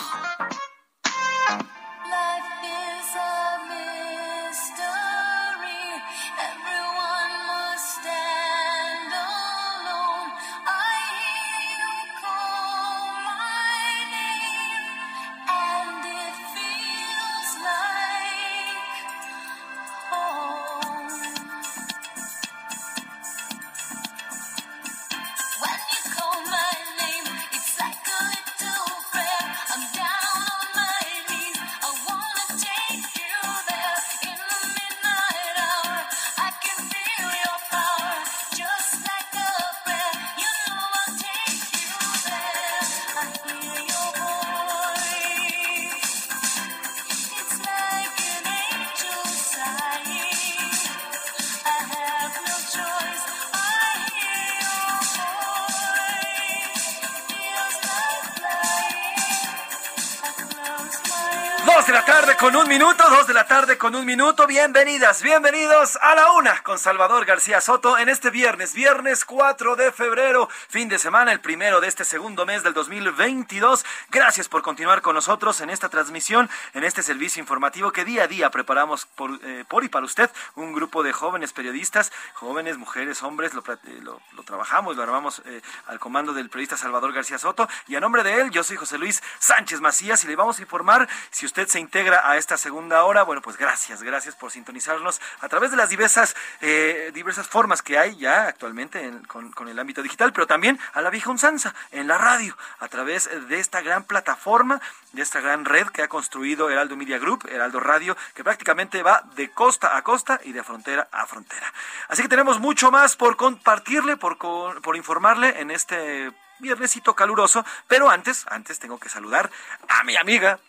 Minuto, dos de la tarde con un minuto. Bienvenidas, bienvenidos a la una con Salvador García Soto en este viernes, viernes 4 de febrero, fin de semana, el primero de este segundo mes del 2022. Gracias por continuar con nosotros en esta transmisión, en este servicio informativo que día a día preparamos por, eh, y para usted, un grupo de jóvenes periodistas, jóvenes, mujeres, hombres, lo, eh, lo- lo trabajamos, lo armamos eh, al comando del periodista Salvador García Soto y a nombre de él, yo soy José Luis Sánchez Macías y le vamos a informar si usted se integra a esta segunda hora. Bueno, pues gracias, gracias por sintonizarnos a través de las diversas, diversas formas que hay ya actualmente en- con, el ámbito digital, pero también a la vieja usanza, en la radio, a través de esta gran plataforma, de esta gran red que ha construido Heraldo Media Group, Heraldo Radio, que prácticamente va de costa a costa y de frontera a frontera. Así que tenemos mucho más por compartirle, por, por informarle en este viernesito caluroso, pero antes, antes tengo que saludar a mi amiga,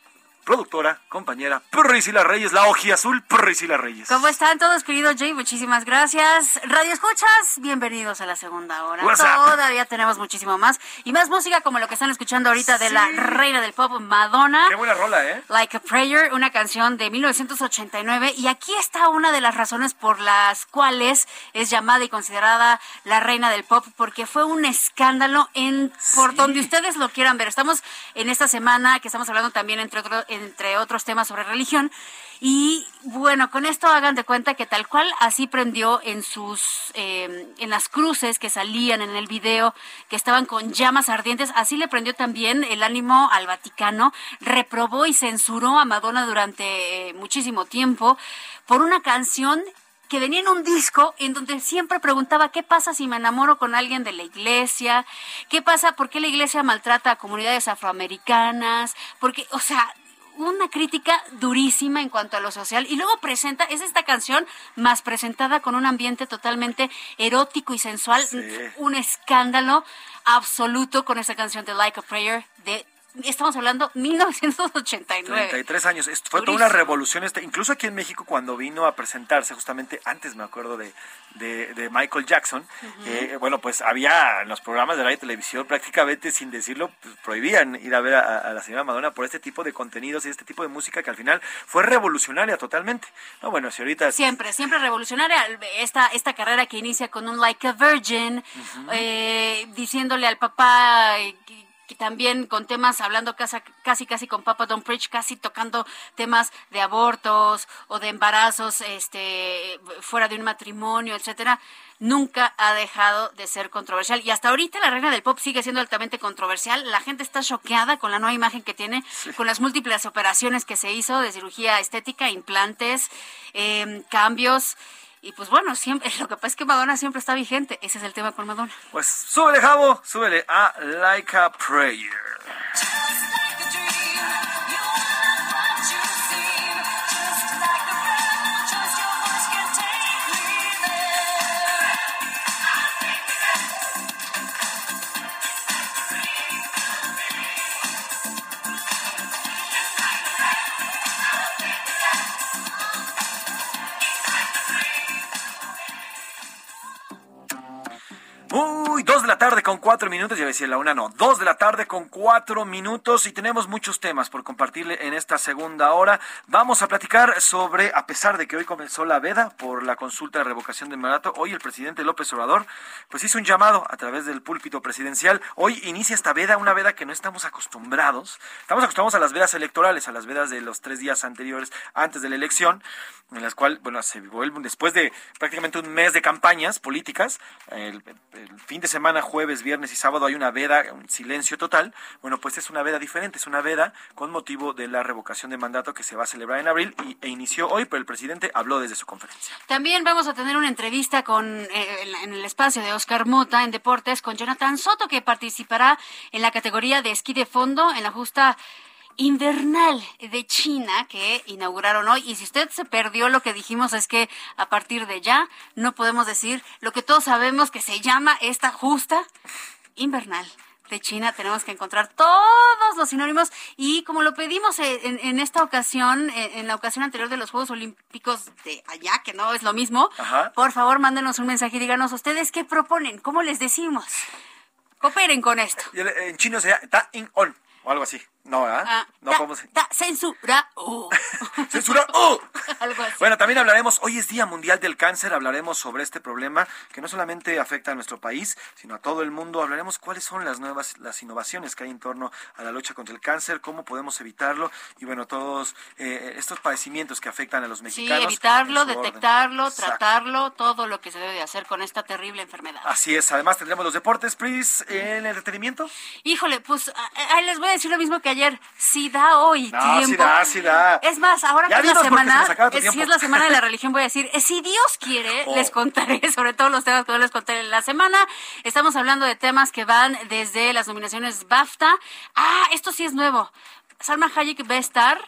productora, compañera, Priscila Reyes, la ojía azul, Priscila Reyes. ¿Cómo están todos, querido Jay? Muchísimas gracias. Radio Escuchas, bienvenidos a la segunda hora. Todavía tenemos muchísimo más. Y más música como lo que están escuchando ahorita de la reina del pop, Madonna. Qué buena rola, ¿eh? Like a Prayer, una canción de 1989. Y aquí está una de las razones por las cuales es llamada y considerada la reina del pop, porque fue un escándalo en por Sí. donde ustedes lo quieran ver. Estamos en esta semana que estamos hablando también, entre, otro- entre otros temas sobre religión. Y bueno, con esto hagan de cuenta que tal cual así prendió en sus, eh, en las cruces que salían en el video, que estaban con llamas ardientes, así le prendió también el ánimo al Vaticano, reprobó y censuró a Madonna durante eh, muchísimo tiempo por una canción que venía en un disco en donde siempre preguntaba qué pasa si me enamoro con alguien de la iglesia, qué pasa, por qué la iglesia maltrata a comunidades afroamericanas, porque, o sea, una crítica durísima en cuanto a lo social. Y luego presenta, es esta canción más presentada con un ambiente totalmente erótico y sensual, un escándalo absoluto con esa canción de Like a Prayer de estamos hablando 1989. 33 años. Esto fue toda una revolución. Este, incluso aquí en México, cuando vino a presentarse, justamente antes me acuerdo de, de, Michael Jackson, eh, bueno, pues había en los programas de radio y televisión prácticamente, sin decirlo, pues, prohibían ir a ver a, la señora Madonna por este tipo de contenidos y este tipo de música que al final fue revolucionaria totalmente. No, bueno, si ahorita... Siempre, siempre revolucionaria. Esta, esta carrera que inicia con un Like a Virgin, eh, diciéndole al papá... Eh, que también con temas, hablando casi, casi casi con Papa Don Preach, casi tocando temas de abortos o de embarazos este, fuera de un matrimonio, etcétera, nunca ha dejado de ser controversial. Y hasta ahorita la reina del pop sigue siendo altamente controversial. La gente está choqueada con la nueva imagen que tiene, con las múltiples operaciones que se hizo de cirugía estética, implantes, em, cambios. Y pues bueno, siempre, lo que pasa es que Madonna siempre está vigente. Ese es el tema con Madonna. Pues súbele, Javo, súbele a Like a Prayer. Uy, dos de la tarde con cuatro minutos, ya decía la una, no, dos de la tarde con cuatro minutos y tenemos muchos temas por compartirle en esta segunda hora. Vamos a platicar sobre, a pesar de que hoy comenzó la veda por la consulta de revocación de mandato, hoy el presidente López Obrador pues hizo un llamado a través del púlpito presidencial. Hoy inicia esta veda, una veda que no estamos acostumbrados. Estamos acostumbrados a las vedas electorales, a las vedas de los tres días anteriores antes de la elección, en las cuales, bueno, se vuelve después de prácticamente un mes de campañas políticas, el el fin de semana, jueves, viernes y sábado, hay una veda, un silencio total. Bueno, pues es una veda diferente, es una veda con motivo de la revocación de mandato que se va a celebrar en abril y, e inició hoy, pero el presidente habló desde su conferencia. También vamos a tener una entrevista con eh, en el espacio de Oscar Mota en Deportes con Jonathan Soto, que participará en la categoría de esquí de fondo en la justa invernal de China que inauguraron hoy. Y si usted se perdió, lo que dijimos es que a partir de ya no podemos decir lo que todos sabemos que se llama esta justa invernal de China tenemos que encontrar todos los sinónimos y como lo pedimos en, esta ocasión, en, la ocasión anterior de los Juegos Olímpicos de allá, que no es lo mismo, por favor mándenos un mensaje y díganos ustedes qué proponen, cómo les decimos. Cooperen con esto. En chino se llama Ta In On o algo así. No. Ah, no, ¿cómo se... censura. censura. Oh. algo así. Bueno, también hablaremos, hoy es Día Mundial del Cáncer, hablaremos sobre este problema que no solamente afecta a nuestro país, sino a todo el mundo. Hablaremos cuáles son las nuevas, las innovaciones que hay en torno a la lucha contra el cáncer, cómo podemos evitarlo y bueno, todos eh, estos padecimientos que afectan a los mexicanos. Sí, evitarlo, detectarlo, tratarlo, todo lo que se debe de hacer con esta terrible enfermedad. Así es, además tendremos los deportes, Pris, en el entretenimiento. Híjole, pues les voy a decir lo mismo que ayer, si da hoy tiempo. Sí da, sí da. Es más, ahora que es la semana, si es la semana de la religión, voy a decir, eh, si Dios quiere, oh. les contaré sobre todos los temas que les conté en la semana. Estamos hablando de temas que van desde las nominaciones BAFTA. Ah, esto sí es nuevo. Salma Hayek va a estar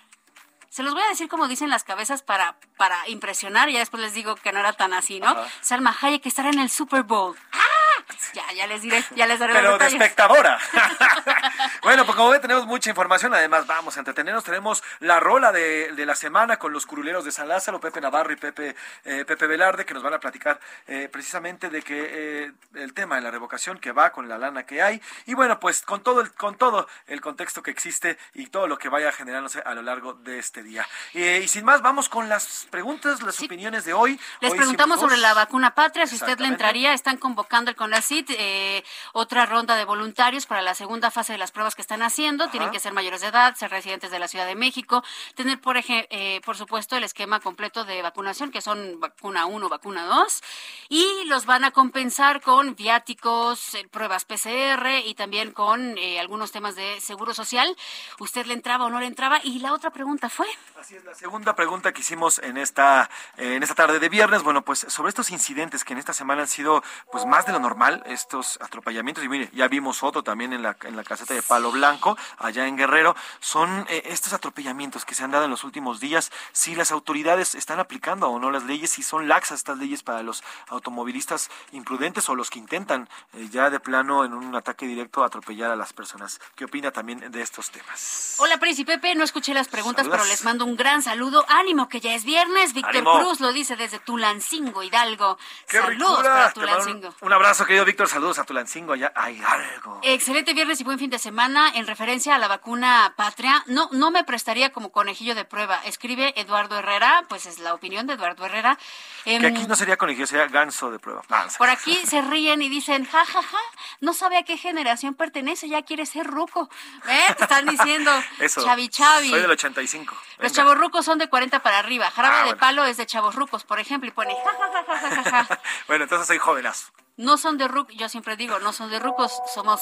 se los voy a decir como dicen las cabezas para, para impresionar, y ya después les digo que no era tan así, ¿no? Salma Hayek estará en el Super Bowl. ¡Ah! Ya, ya les diré, ya les daré Pero de espectadora. bueno, pues como ven, tenemos mucha información. Además, vamos a entretenernos. Tenemos la rola de, la semana con los curuleros de San Lázaro, Pepe Navarro y Pepe, eh, Pepe Velarde, que nos van a platicar eh, precisamente de que eh, el tema de la revocación que va con la lana que hay. Y bueno, pues con todo el, con todo el contexto que existe y todo lo que vaya generándose a lo largo de este día. y sin más, vamos con las preguntas, las opiniones de hoy. Les preguntamos sobre la vacuna patria, si usted le entraría, están convocando el COVID, eh, otra ronda de voluntarios para la segunda fase de las pruebas que están haciendo. Tienen que ser mayores de edad, ser residentes de la Ciudad de México, tener, por, ejemplo, por supuesto, el esquema completo de vacunación, que son vacuna 1, vacuna 2, y los van a compensar con viáticos, eh, pruebas PCR y también con eh, algunos temas de seguro social. ¿Usted le entraba o no le entraba? Y la otra pregunta fue. Así es, la segunda pregunta que hicimos en esta, en esta tarde de viernes, bueno, pues sobre estos incidentes que en esta semana han sido pues más de lo normal, estos atropellamientos, y mire, ya vimos otro también en la, en la caseta de Palo Blanco, allá en Guerrero, son eh, estos atropellamientos que se han dado en los últimos días, si las autoridades están aplicando o no las leyes, si son laxas estas leyes para los automovilistas imprudentes o los que intentan eh, ya de plano en un ataque directo atropellar a las personas. ¿Qué opina también de estos temas? Hola, Príncipe Pepe, no escuché las preguntas, pero les mando un gran saludo. Ánimo, que ya es viernes. Víctor Cruz lo dice desde Tulancingo, Hidalgo. Saludos para Tulancingo. Un, abrazo, querido Víctor. Saludos a Tulancingo, allá a Hidalgo. Excelente viernes y buen fin de semana. En referencia a la vacuna patria, no, no me prestaría como conejillo de prueba. Escribe Eduardo Herrera, pues es la opinión de Eduardo Herrera. que aquí em, no sería conejillo, sería ganso de prueba. por aquí se ríen y dicen, ja, ja, ja, no sabe a qué generación pertenece, ya quiere ser ruco. ¿Eh? Te están diciendo, Eso, chavi chavi. Soy del 85. Los chavos rucos son de 40 para arriba. Jarabe ah, de palo es de chavos rucos, por ejemplo, y pone, ja, ja, ja, ja, ja, ja. bueno, entonces soy jovenazo. No son de ruc, yo siempre digo, no son de rucos, somos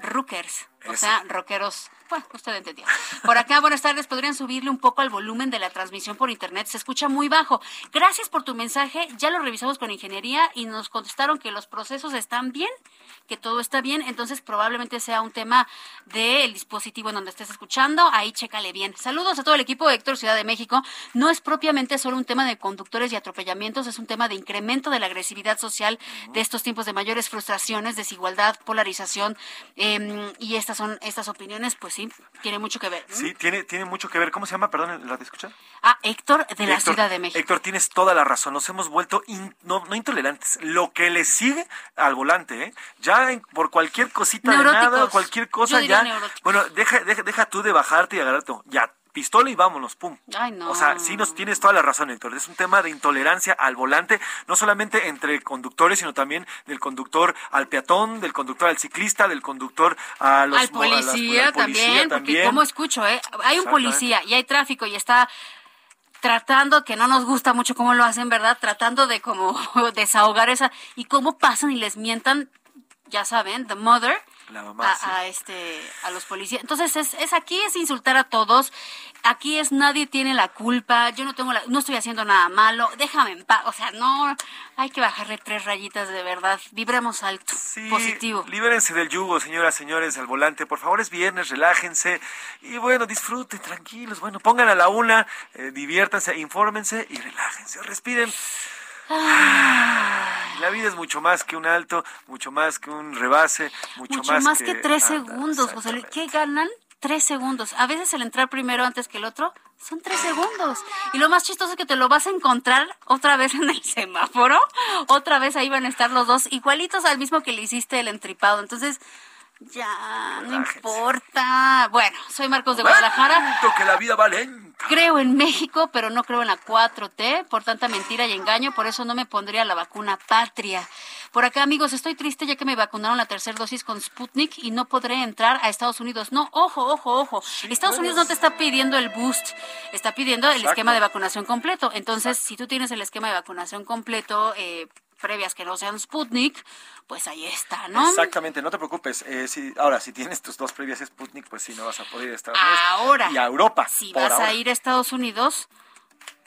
rookers, o sea, rockeros bueno, usted entendió. Por acá, buenas tardes. ¿Podrían subirle un poco al volumen de la transmisión por internet? Se escucha muy bajo. Gracias por tu mensaje. Ya lo revisamos con ingeniería y nos contestaron que los procesos están bien, que todo está bien. Entonces, probablemente sea un tema del dispositivo en donde estés escuchando. Ahí chécale bien. Saludos a todo el equipo de Héctor Ciudad de México. No es propiamente solo un tema de conductores y atropellamientos, es un tema de incremento de la agresividad social de estos tiempos de mayores frustraciones, desigualdad, polarización. Em, y estas son estas opiniones, pues sí, tiene mucho que ver. Sí, tiene, tiene mucho que ver. ¿Cómo se llama? Perdón, ¿la de escuchar? Ah, Héctor de la Ciudad de México. Héctor, tienes toda la razón. Nos hemos vuelto no, intolerantes. Lo que le sigue al volante, ¿eh? Ya por cualquier cosita de nada, cualquier cosa, ya. Bueno, deja, deja, deja tú de bajarte y agarrarte. Ya pistola y vámonos, pum. Ay, no. O sea, sí nos tienes toda la razón, Héctor. Es un tema de intolerancia al volante, no solamente entre conductores, sino también del conductor al peatón, del conductor al ciclista, del conductor a los al policía, también, porque como escucho, eh, hay un policía y hay tráfico y está tratando, que no nos gusta mucho cómo lo hacen, ¿verdad? Tratando de como desahogar esa y cómo pasan y les mientan, ya saben, the mother a, este a los policías. Entonces es, es aquí es insultar a todos. Aquí es nadie tiene la culpa. Yo no tengo la, no estoy haciendo nada malo. Déjame en paz. O sea, no hay que bajarle tres rayitas de verdad. Vibremos alto, positivo. Libérense del yugo, señoras, señores, al volante. Por favor, es viernes, relájense y bueno, disfruten, tranquilos. Bueno, pongan a la una, eh, diviértanse, infórmense y relájense, respiren. La vida es mucho más que un alto, mucho más que un rebase, mucho, mucho más, que, tres segundos, José Luis. ¿Qué ganan? Tres segundos. A veces el entrar primero antes que el otro son tres segundos. Y lo más chistoso es que te lo vas a encontrar otra vez en el semáforo. Otra vez ahí van a estar los dos igualitos al mismo que le hiciste el entripado. Entonces, ya, no importa. Bueno, soy Marcos de Guadalajara. que la vida va lenta. Creo en México, pero no creo en la 4T, por tanta mentira y engaño, por eso no me pondría la vacuna patria. Por acá, amigos, estoy triste ya que me vacunaron la tercera dosis con Sputnik y no podré entrar a Estados Unidos. No, ojo, ojo, ojo. Estados Unidos no te está pidiendo el boost, está pidiendo el esquema de vacunación completo. Entonces, si tú tienes el esquema de vacunación completo, eh, previas que no sean Sputnik, pues ahí está, ¿no? Exactamente, no te preocupes. Eh, si, ahora, si tienes tus dos previas Sputnik, pues sí, no vas a poder estar ahora, y a Europa. Si vas a ir a Estados Unidos,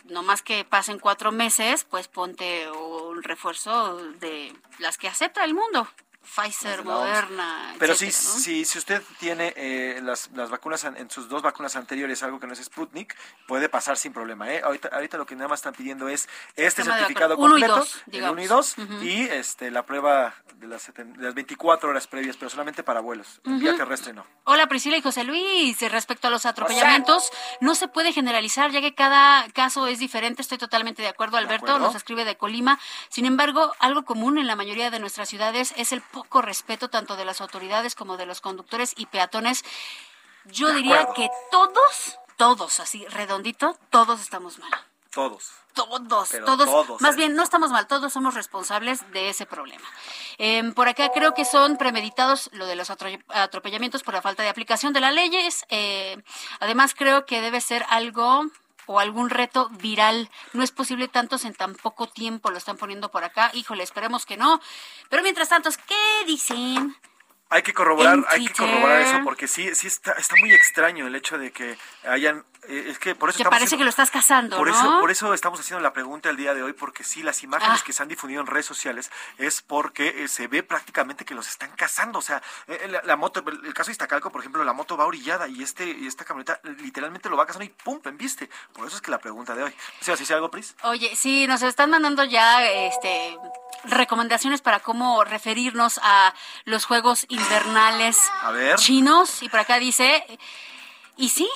no más que pasen cuatro meses, pues ponte un refuerzo de las que acepta el mundo. Pfizer, Moderna. Pero sí, si usted tiene eh, las, las, vacunas en sus dos vacunas anteriores, algo que no es Sputnik, puede pasar sin problema. ¿eh? Ahorita, ahorita lo que nada más están pidiendo es este certificado completo, el 1 y 2, y este, la prueba de las, de las 24 horas previas, pero solamente para vuelos. Vía terrestre no. Hola Priscila y José Luis. Respecto a los atropellamientos, no se puede generalizar, ya que cada caso es diferente. Estoy totalmente de acuerdo, Alberto. Nos escribe de Colima. Sin embargo, algo común en la mayoría de nuestras ciudades es el poco respeto tanto de las autoridades como de los conductores y peatones. Yo diría que todos, todos, así redondito, todos estamos mal. Todos. Todos, Pero todos, todos, más ¿eh? bien no estamos mal, todos somos responsables de ese problema. Em, por acá creo que son premeditados lo de los atro- atropellamientos por la falta de aplicación de las leyes. Eh, además creo que debe ser algo o algún reto viral. No es posible tantos en tan poco tiempo, lo están poniendo por acá. Híjole, esperemos que no. Pero mientras tanto, ¿qué dicen? Hay que corroborar, hay que corroborar eso porque sí, sí está, está muy extraño el hecho de que hayan, eh, es que por eso Que parece haciendo- que lo estás cazando, Por ¿no? eso, por eso estamos haciendo la pregunta el día de hoy, porque sí, las imágenes Ah. que se han difundido en redes sociales es porque eh, se ve prácticamente que los están cazando. O sea, eh, la, la moto, el caso de Iztacalco, por ejemplo, la moto va orillada y este y esta camioneta literalmente lo va cazando y pum, viste. Por eso es que la pregunta de hoy. O sea, si dice algo, Pris. Oye, sí, nos están mandando ya este recomendaciones para cómo referirnos a los juegos invernales A ver. chinos y por acá dice y sí,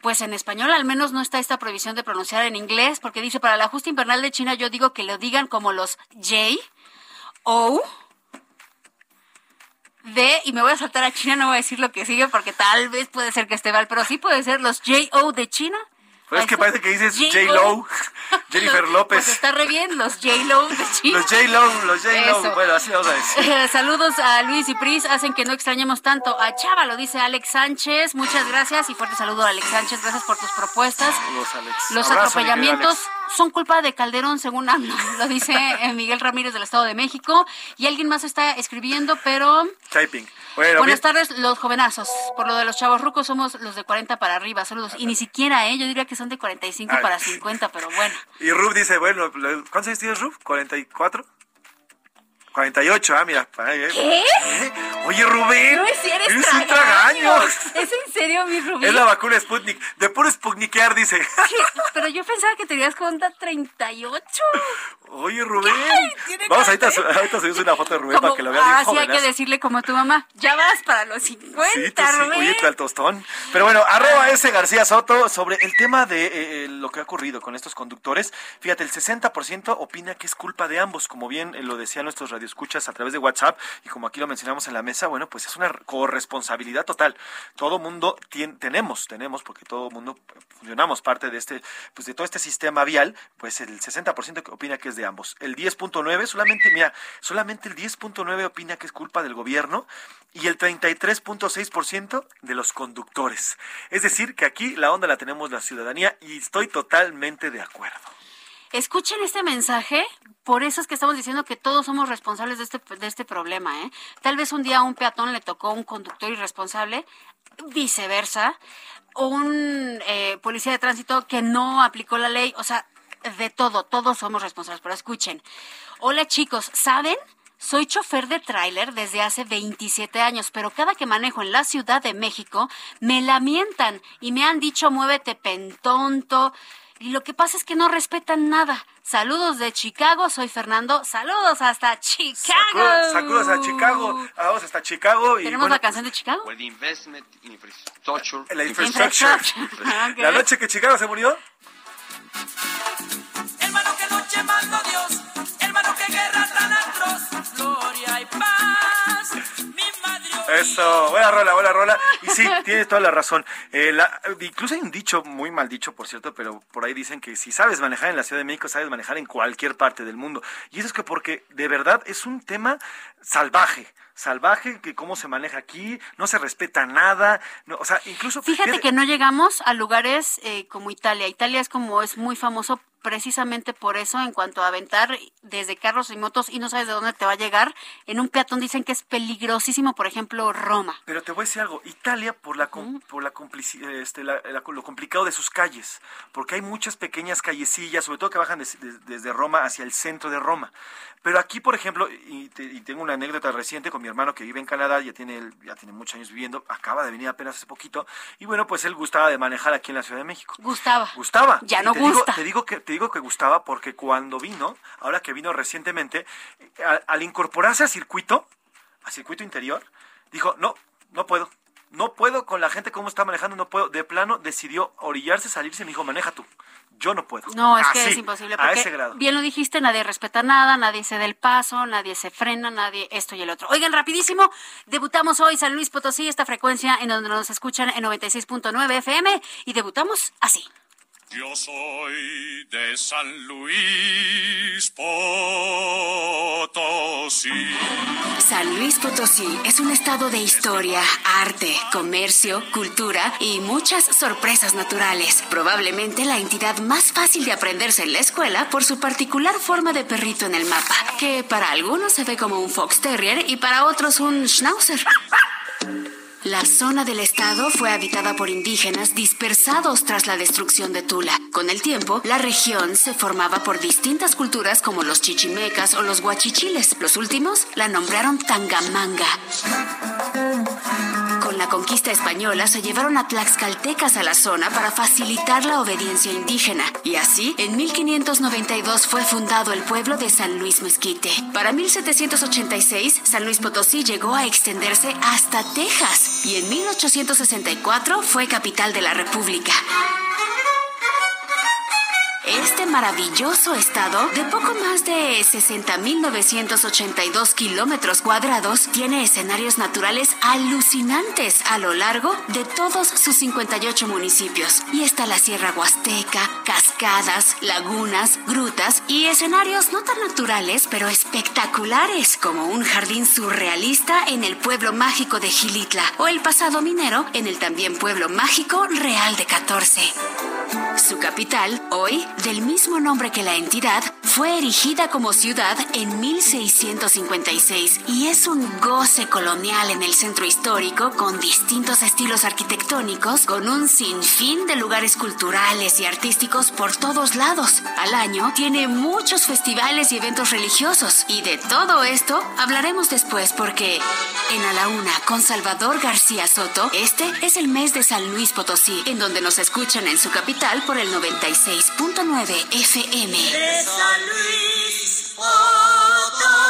pues en español al menos no está esta prohibición de pronunciar en inglés porque dice para la justa invernal de China yo digo que lo digan como los J O D y me voy a saltar a China, no voy a decir lo que sigue porque tal vez puede ser que esté mal, pero sí puede ser los J O de China. Pero es que parece que dices J.Lo. Jennifer López. Pues está re bien, los J-Lo de China. Los J-Lo, los J-Lo. Bueno, así vamos a decir. Saludos a Luis y Pris, hacen que no extrañemos tanto a Chava, lo dice Alex Sánchez. Muchas gracias y fuerte saludo a Alex Sánchez. Gracias por tus propuestas. Saludos, Alex. Los Abrazo, atropellamientos Alex. Son culpa de Calderón, según AMLO, lo dice eh, Miguel Ramírez del Estado de México. Y alguien más está escribiendo, pero Typing. Bueno, buenas bien. tardes, los jovenazos. Por lo de los chavos rucos somos los de 40 para arriba. Saludos. Y ni siquiera, ¿eh? Yo diría que son de 45 Ay. para 50, pero bueno. Y Rub dice, bueno, ¿cuántos años tienes, Rub? ¿44? 48, ah, mira. ¿Qué? ¿Eh? Oye, Rubén. No es si eres, eres tragaños. tragaño. ¿Es en serio, mi Rubén? Es la vacuna Sputnik. De puro Sputnikear, dice. ¿Qué? Pero yo pensaba que tenías cuenta 38. Oye, Rubén. Tiene Vamos, ahorita, ahorita subimos una foto de Rubén para que lo vean ah, sí, hay que jovenazo. decirle como tu mamá. Ya vas para los 50, Sí, tú sí, Rubén. oye, tú al tostón. Pero bueno, arroba ese García Soto sobre el tema de eh, eh, lo que ha ocurrido con estos conductores. Fíjate, el 60% opina que es culpa de ambos, como bien eh, lo decían nuestros radioescuchas a través de WhatsApp y como aquí lo mencionamos en la mesa, bueno, pues es una corresponsabilidad total. Todo mundo tien- tenemos, tenemos, porque todo mundo eh, funcionamos parte de este, pues de todo este sistema vial, pues el 60% que opina que es de ambos. El 10.9 solamente, mira, solamente el 10.9 opina que es culpa del gobierno y el 33.6% de los conductores. Es decir, que aquí la onda la tenemos la ciudadanía y estoy totalmente de acuerdo. Escuchen este mensaje, por eso es que estamos diciendo que todos somos responsables de este, de este problema. ¿eh? Tal vez un día un peatón le tocó un conductor irresponsable, viceversa, o un eh, policía de tránsito que no aplicó la ley, o sea, de todo, todos somos responsables. Pero escuchen, hola chicos, ¿saben? Soy chofer de tráiler desde hace 27 años, pero cada que manejo en la Ciudad de México me lamientan y me han dicho muévete pentonto. Y lo que pasa es que no respetan nada. Saludos de Chicago, soy Fernando. Saludos hasta Chicago. Saludos a Chicago, vamos hasta Chicago y ¿Tenemos bueno, la canción de Chicago? With investment in infrastructure. la infrastructure. Ok. La noche que Chicago se murió, Eso, buena rola, buena rola. Y sí, tienes toda la razón. Eh, la- incluso hay un dicho, muy mal dicho, por cierto, pero por ahí dicen que si sabes manejar en la Ciudad de México, sabes manejar en cualquier parte del mundo. Y eso es que porque de verdad es un tema salvaje. Salvaje, que cómo se maneja aquí, no se respeta nada. No, o sea, incluso. Fíjate que no llegamos a lugares eh, como Italia. Italia es como es muy famoso precisamente por eso en cuanto a aventar desde carros y motos y no sabes de dónde te va a llegar. En un peatón dicen que es peligrosísimo, por ejemplo, Roma. Pero te voy a decir algo, Italia por la com- por la, este, la- la- lo complicado de sus calles, porque hay muchas pequeñas callecillas, sobre todo que bajan des- des- desde Roma hacia el centro de Roma. Pero aquí, por ejemplo, y, te- y tengo una anécdota reciente con mi hermano que vive en Canadá, ya tiene ya tiene muchos años viviendo, acaba de venir apenas hace poquito, y bueno, pues él gustaba de manejar aquí en la Ciudad de México. Gustaba. Gustaba. Ya Y no te digo- gusta. te digo que te digo que gustaba porque cuando vino, ahora que vino recientemente, eh, al, al incorporarse a circuito, a circuito interior, dijo, "No, no puedo. No puedo con la gente cómo está manejando, no puedo." De plano decidió orillarse, salirse y me dijo, "Maneja tú." Yo no puedo. No, es que es imposible. A Porque ese grado. bien lo dijiste, nadie respeta nada, nadie se da el paso, nadie se frena, nadie esto y el otro. Oigan, rapidísimo, debutamos hoy San Luis Potosí, esta frecuencia en donde nos escuchan en 96.9 FM y debutamos así. Yo soy de San Luis Potosí. San Luis Potosí es un estado de historia, arte, comercio, cultura y muchas sorpresas naturales. Probablemente la entidad más fácil de aprenderse en la escuela por su particular forma de perrito en el mapa, que para algunos se ve como un fox terrier y para otros un schnauzer. La zona del estado fue habitada por indígenas dispersados tras la destrucción de Tula. Con el tiempo, la región se formaba por distintas culturas como los chichimecas o los guachichiles. Los últimos la nombraron Tangamanga. Con la conquista española se llevaron a tlaxcaltecas a la zona para facilitar la obediencia indígena. Y así, en 1592 fue fundado el pueblo de San Luis Mezquite. Para 1786, San Luis Potosí llegó a extenderse hasta Texas y en 1864 fue capital de la República. Este maravilloso estado, de poco más de 60.982 kilómetros cuadrados, tiene escenarios naturales alucinantes a lo largo de todos sus 58 municipios. Y está la Sierra Huasteca, cascadas, lagunas, grutas y escenarios no tan naturales, pero espectaculares, como un jardín surrealista en el pueblo mágico de Gilitla o el pasado minero en el también pueblo mágico Real de 14. Su capital, hoy del mismo nombre que la entidad, fue erigida como ciudad en 1656 y es un goce colonial en el centro histórico con distintos estilos arquitectónicos, con un sinfín de lugares culturales y artísticos por todos lados. Al año tiene muchos festivales y eventos religiosos y de todo esto hablaremos después porque en A la Una con Salvador García Soto, este es el mes de San Luis Potosí, en donde nos escuchan en su capital por el 96.9 FM. De San Luis Potosí.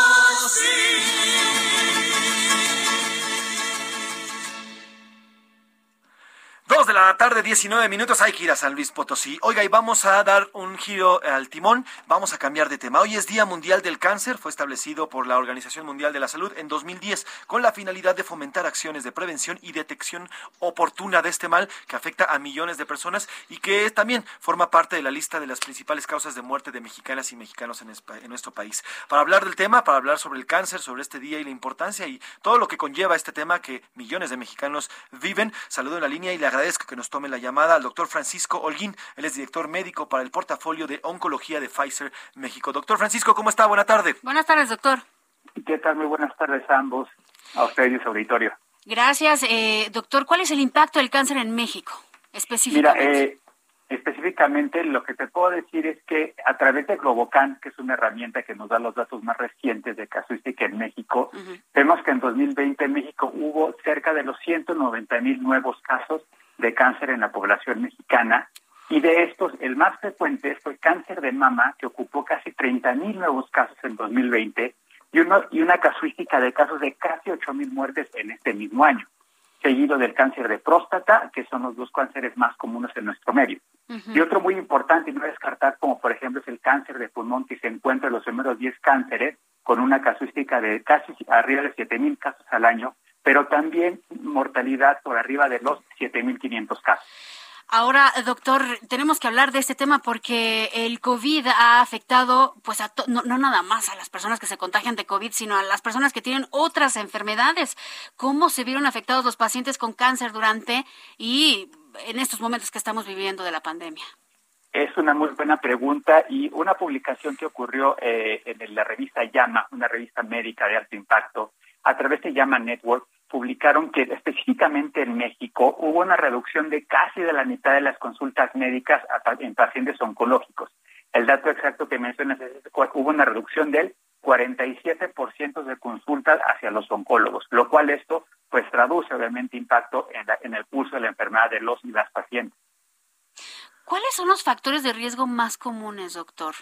Dos de la tarde, 19 minutos. Hay que San Luis Potosí. Oiga, y vamos a dar un giro al timón. Vamos a cambiar de tema. Hoy es Día Mundial del Cáncer. Fue establecido por la Organización Mundial de la Salud en 2010 con la finalidad de fomentar acciones de prevención y detección oportuna de este mal que afecta a millones de personas y que también forma parte de la lista de las principales causas de muerte de mexicanas y mexicanos en, en nuestro país. Para hablar del tema, para hablar sobre el cáncer, sobre este día y la importancia y todo lo que conlleva este tema que millones de mexicanos viven, saludo en la línea y le agradezco que nos tome la llamada al doctor Francisco Holguín. Él es director médico para el portafolio de oncología de Pfizer México. Doctor Francisco, ¿cómo está? Buena tarde. Buenas tardes, doctor. ¿Qué tal? Muy buenas tardes a ambos, a ustedes y su auditorio. Gracias. Eh, doctor, ¿cuál es el impacto del cáncer en México? Mira, Específicamente. eh, específicamente lo que te puedo decir es que a través de Globocan, que es una herramienta que nos da los datos más recientes de casuística en México, vemos que en 2020 en México hubo cerca de los 190 mil nuevos casos de cáncer en la población mexicana y de estos el más frecuente fue cáncer de mama, que ocupó casi 30 mil nuevos casos en 2020 y, uno, y una casuística de casos de casi 8 mil muertes en este mismo año, seguido del cáncer de próstata, que son los dos cánceres más comunes en nuestro medio. Y otro muy importante y no descartar, como por ejemplo es el cáncer de pulmón, que se encuentra en los primeros 10 cánceres, con una casuística de casi arriba de 7 mil casos al año, pero también mortalidad por arriba de los 7.500 casos. Ahora, doctor, tenemos que hablar de este tema porque el COVID ha afectado, pues, a to- no, no nada más a las personas que se contagian de COVID, sino a las personas que tienen otras enfermedades. ¿Cómo se vieron afectados los pacientes con cáncer durante y en estos momentos que estamos viviendo de la pandemia? Es una muy buena pregunta y una publicación que ocurrió eh, en la revista Llama, una revista médica de alto impacto, a través de Llama Network, publicaron que específicamente en México hubo una reducción de casi de la mitad de las consultas médicas en pacientes oncológicos. El dato exacto que mencionas es que hubo una reducción del 47% de consultas hacia los oncólogos, lo cual esto pues traduce obviamente impacto en, la- en el curso de la enfermedad de los y las pacientes. ¿Cuáles son los factores de riesgo más comunes, doctor?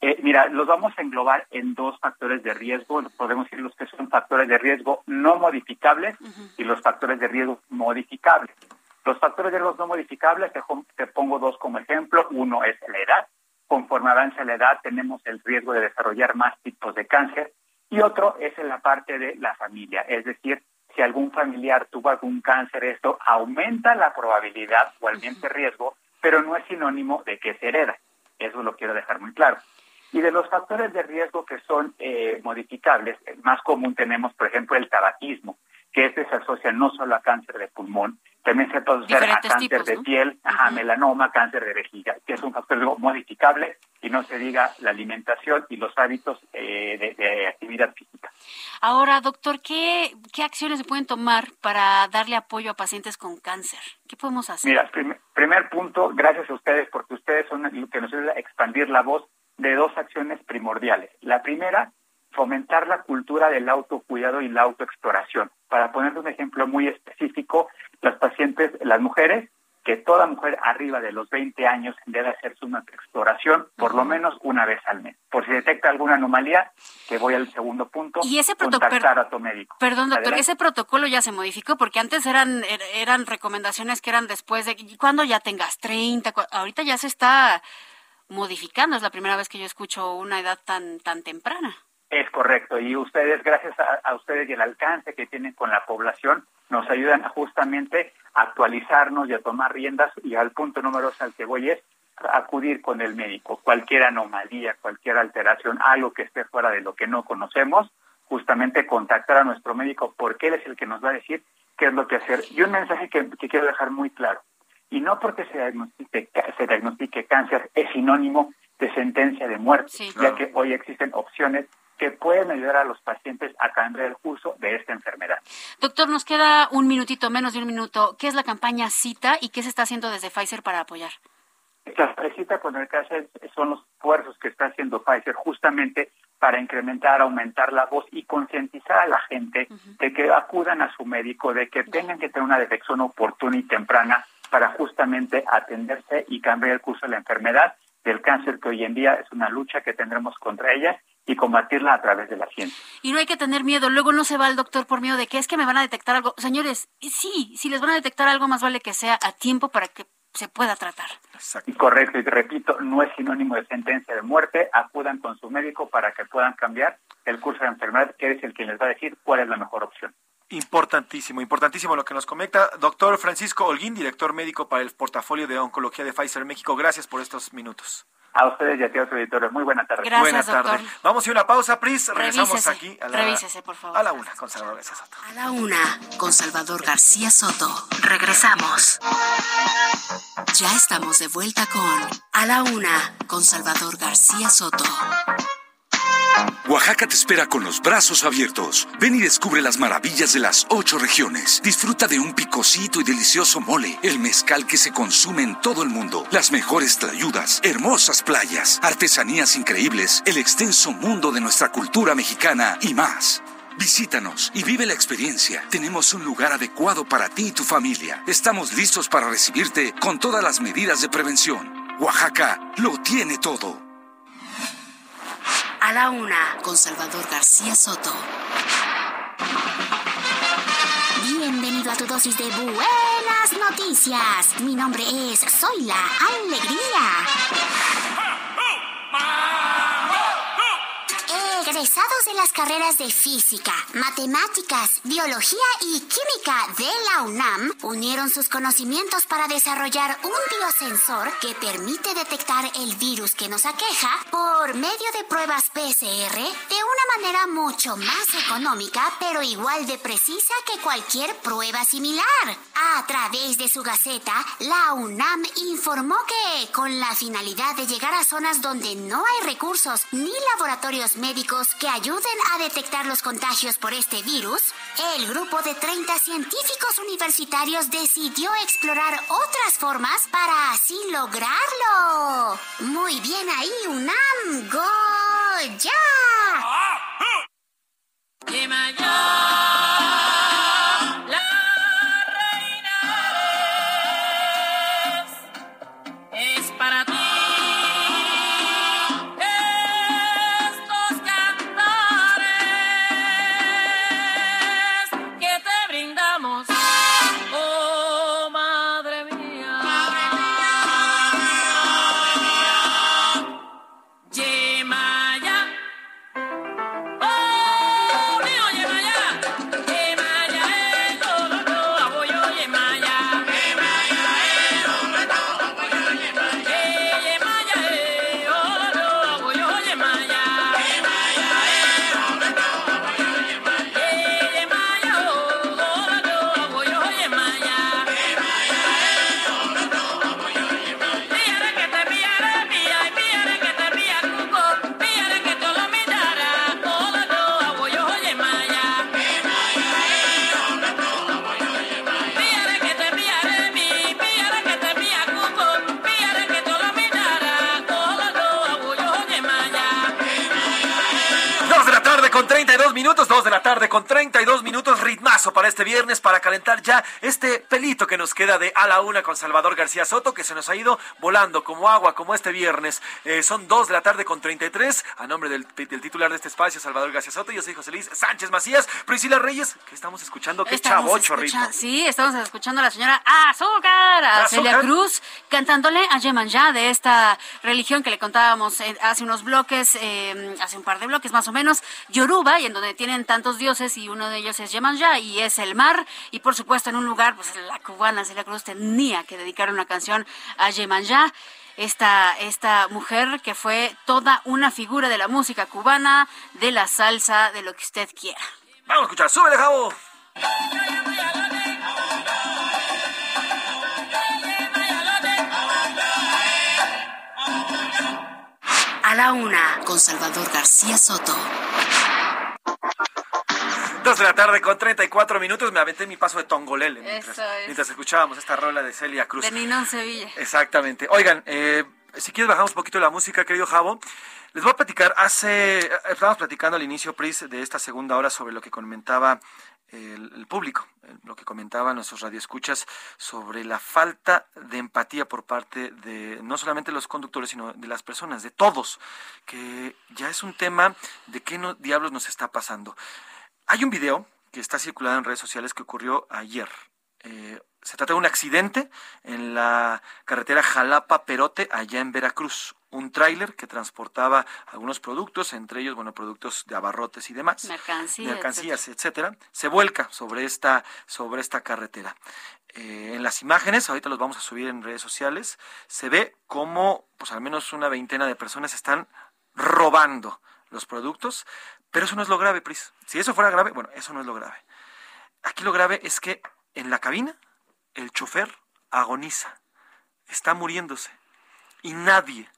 Eh, mira, los vamos a englobar en dos factores de riesgo. Podemos decir los que son factores de riesgo no modificables y los factores de riesgo modificables. Los factores de riesgo no modificables, te, pongo dos como ejemplo. Uno es la edad. Conforme avanza la edad, tenemos el riesgo de desarrollar más tipos de cáncer. Y otro es en la parte de la familia, es decir, si algún familiar tuvo algún cáncer, esto aumenta la probabilidad o el riesgo, pero no es sinónimo de que se hereda. Eso lo quiero dejar muy claro. Y de los factores de riesgo que son eh, modificables, el más común tenemos, por ejemplo, el tabaquismo, que este se asocia no solo a cáncer de pulmón, también se asocia a cáncer de piel, a melanoma, cáncer de vejiga, que es un factor modificable y no se diga la alimentación y los hábitos eh, de, actividad física. Ahora, doctor, ¿qué, ¿qué acciones se pueden tomar para darle apoyo a pacientes con cáncer? ¿Qué podemos hacer? Mira, primer punto, gracias a ustedes, porque ustedes son los que nos ayudan a expandir la voz de dos acciones primordiales. La primera, fomentar la cultura del autocuidado y la autoexploración. Para poner un ejemplo muy específico, las pacientes, las mujeres, que toda mujer arriba de los 20 años debe hacerse una exploración por lo menos una vez al mes. Por si detecta alguna anomalía, que voy al segundo punto, ¿Y ese contactar a tu médico. Perdón, doctor, ese protocolo ya se modificó porque antes eran er, eran recomendaciones que eran después de cuando ya tengas 30, ahorita ya se está modificando. Es la primera vez que yo escucho una edad tan, tan temprana. Es correcto. Y ustedes, gracias a, ustedes y el alcance que tienen con la población, nos ayudan a justamente a actualizarnos y a tomar riendas. Y al punto número dos al que voy es acudir con el médico. Cualquier anomalía, cualquier alteración, algo que esté fuera de lo que no conocemos, justamente contactar a nuestro médico porque él es el que nos va a decir qué es lo que hacer. Y un mensaje que quiero dejar muy claro y no porque se diagnostique, se diagnostique cáncer es sinónimo de sentencia de muerte, ya que hoy existen opciones que pueden ayudar a los pacientes a cambiar el curso de esta enfermedad. Doctor, nos queda un minutito, menos de un minuto. ¿Qué es la campaña CITA y qué se está haciendo desde Pfizer para apoyar? La CITA con el cáncer son los esfuerzos que está haciendo Pfizer justamente para incrementar, aumentar la voz y concientizar a la gente de que acudan a su médico, de que tengan que tener una detección oportuna y temprana para justamente atenderse y cambiar el curso de la enfermedad del cáncer, que hoy en día es una lucha que tendremos contra ella y combatirla a través de la ciencia. Y no hay que tener miedo. Luego no se va al doctor por miedo de que es que me van a detectar algo. Señores, sí, si les van a detectar algo, más vale que sea a tiempo para que se pueda tratar. Correcto, y repito, no es sinónimo de sentencia de muerte. Acudan con su médico para que puedan cambiar el curso de la enfermedad, que es el que les va a decir cuál es la mejor opción. Importantísimo, importantísimo lo que nos comenta. Doctor Francisco Holguín, director médico para el portafolio de oncología de Pfizer México. Gracias por estos minutos. A ustedes y a todos los editores. Muy buena tarde. Gracias, buena tarde. Doctor. Vamos a una pausa, Pris. Regresamos aquí a la, Revísese, por favor. a la una con Salvador García Soto. A la una con Salvador García Soto. Regresamos. Ya estamos de vuelta con A la una con Salvador García Soto. Oaxaca te espera con los brazos abiertos. Ven y descubre las maravillas de las ocho regiones. Disfruta de un picosito y delicioso mole, el mezcal que se consume en todo el mundo, las mejores tlayudas, hermosas playas, artesanías increíbles, el extenso mundo de nuestra cultura mexicana y más. Visítanos y vive la experiencia. Tenemos un lugar adecuado para ti y tu familia. Estamos listos para recibirte con todas las medidas de prevención. Oaxaca lo tiene todo. A la una, con Salvador García Soto. Bienvenido a tu dosis de buenas noticias. Mi nombre es Soy la Alegría. Egresados de las carreras de física, matemáticas, biología y química de la UNAM unieron sus conocimientos para desarrollar un biosensor que permite detectar el virus que nos aqueja por medio de pruebas PCR de una manera mucho más económica, pero igual de precisa que cualquier prueba similar. A través de su gaceta, la UNAM informó que, con la finalidad de llegar a zonas donde no hay recursos ni laboratorios médicos, que ayuden a detectar los contagios por este virus, el grupo de 30 científicos universitarios decidió explorar otras formas para así lograrlo. Muy bien ahí, UNAM. ¡Go ya! con con 32 minutos, para este viernes, para calentar ya este pelito que nos queda de a la una con Salvador García Soto, que se nos ha ido volando como agua, como este viernes. Eh, son 2 de la tarde con 33, a nombre del, del, titular de este espacio, Salvador García Soto, yo soy José Luis Sánchez Macías, Priscila Reyes, que estamos escuchando, qué chavocho ritmo. Sí, estamos escuchando a la señora Azúcar, a Celia Cruz, cantándole a Yemanjá de esta religión que le contábamos eh, hace unos bloques, eh, hace un par de bloques más o menos, Yoruba, y en donde tienen tantos dioses, y uno de ellos es Yemanjá, y es el mar, y por supuesto en un lugar, pues la cubana Celia Cruz tenía que dedicar una canción a Yemanjá esta, esta mujer que fue toda una figura de la música cubana, de la salsa, de lo que usted quiera. Vamos a escuchar, súbele, Javo. A la una, con Salvador García Soto. Dos de la tarde con 34 minutos me aventé mi paso de Tongolele mientras, mientras escuchábamos esta rola de Celia Cruz. De Ninón Sevilla. Exactamente. Oigan, eh, si quieres bajamos un poquito la música, querido Javo. Les voy a platicar, hace, estábamos platicando al inicio, Pris, de esta segunda hora sobre lo que comentaba el, el, público, lo que comentaban nuestros radioescuchas sobre la falta de empatía por parte de no solamente los conductores, sino de las personas, de todos, que ya es un tema de qué no, diablos nos está pasando. Hay un video que está circulado en redes sociales que ocurrió ayer. Eh, se trata de un accidente en la carretera Jalapa-Perote, allá en Veracruz. Un tráiler que transportaba algunos productos, entre ellos, bueno, productos de abarrotes y demás. Mercancías. Mercancías, etcétera. Se vuelca sobre esta, sobre esta carretera. Eh, en las imágenes, ahorita los vamos a subir en redes sociales, se ve como, pues al menos una veintena de personas están robando los productos, pero eso no es lo grave, Pris. Si eso fuera grave, bueno, eso no es lo grave. Aquí lo grave es que en la cabina el chofer agoniza, está muriéndose. Y nadie,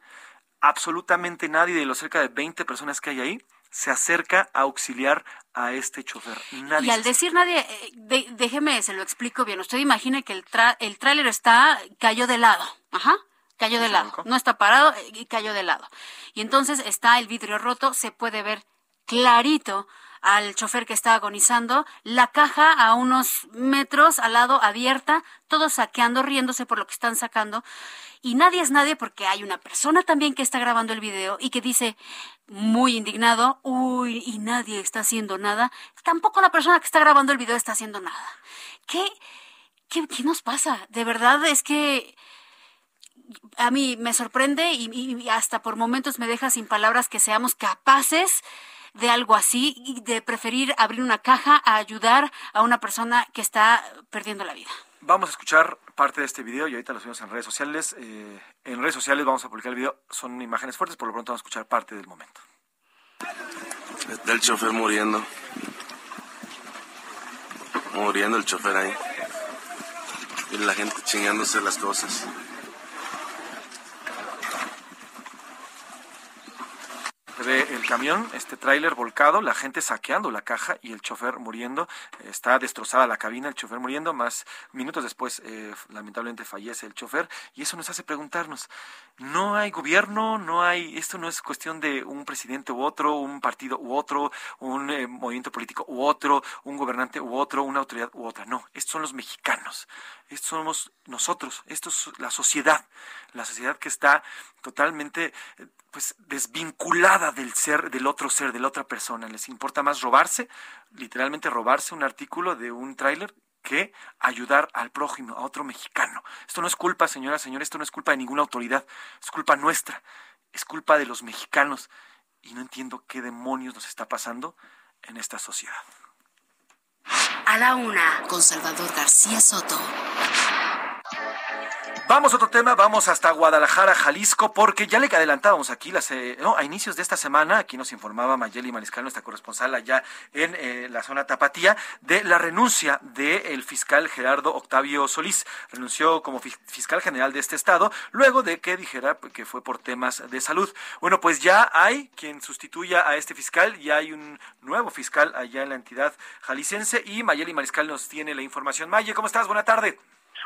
absolutamente nadie de los cerca de 20 personas que hay ahí, se acerca a auxiliar a este chofer. Nadie y al decir nadie, eh, de, déjeme, se lo explico bien. Usted imagine que el, tra el tráiler está, cayó de lado. Ajá. Cayó de lado. No está parado y cayó de lado. Y entonces está el vidrio roto, se puede ver clarito al chofer que está agonizando, la caja a unos metros al lado abierta, todos saqueando, riéndose por lo que están sacando. Y nadie es nadie porque hay una persona también que está grabando el video y que dice muy indignado, uy, y nadie está haciendo nada. Tampoco la persona que está grabando el video está haciendo nada. ¿Qué, qué, qué nos pasa? De verdad es que a mí me sorprende y, y hasta por momentos me deja sin palabras que seamos capaces de algo así y de preferir abrir una caja a ayudar a una persona que está perdiendo la vida. Vamos a escuchar parte de este video y ahorita lo subimos en redes sociales. Eh, en redes sociales vamos a publicar el video. Son imágenes fuertes, por lo pronto vamos a escuchar parte del momento. Está el chofer muriendo. Muriendo el chofer ahí. Y la gente chingándose las cosas. Ve el camión, este tráiler volcado, la gente saqueando la caja y el chofer muriendo. Está destrozada la cabina, el chofer muriendo. Más minutos después, eh, lamentablemente fallece el chofer. Y eso nos hace preguntarnos: no hay gobierno, no hay. Esto no es cuestión de un presidente u otro, un partido u otro, un eh, movimiento político u otro, un gobernante u otro, una autoridad u otra. No, estos son los mexicanos. Estos somos nosotros. Esto es la sociedad. La sociedad que está totalmente pues desvinculada del ser, del otro ser, de la otra persona. Les importa más robarse, literalmente robarse un artículo de un tráiler que ayudar al prójimo, a otro mexicano. Esto no es culpa, señora, señor, esto no es culpa de ninguna autoridad, es culpa nuestra, es culpa de los mexicanos. Y no entiendo qué demonios nos está pasando en esta sociedad. A la una, con Salvador García Soto. Vamos a otro tema, vamos hasta Guadalajara, Jalisco, porque ya le adelantábamos aquí las, eh, no, a inicios de esta semana, aquí nos informaba Mayeli Mariscal, nuestra corresponsal allá en eh, la zona Tapatía, de la renuncia del fiscal Gerardo Octavio Solís. Renunció como fiscal general de este estado, luego de que dijera que fue por temas de salud. Bueno, pues ya hay quien sustituya a este fiscal, ya hay un nuevo fiscal allá en la entidad jalicense y Mayeli Mariscal nos tiene la información. Maye, ¿cómo estás? Buena tarde.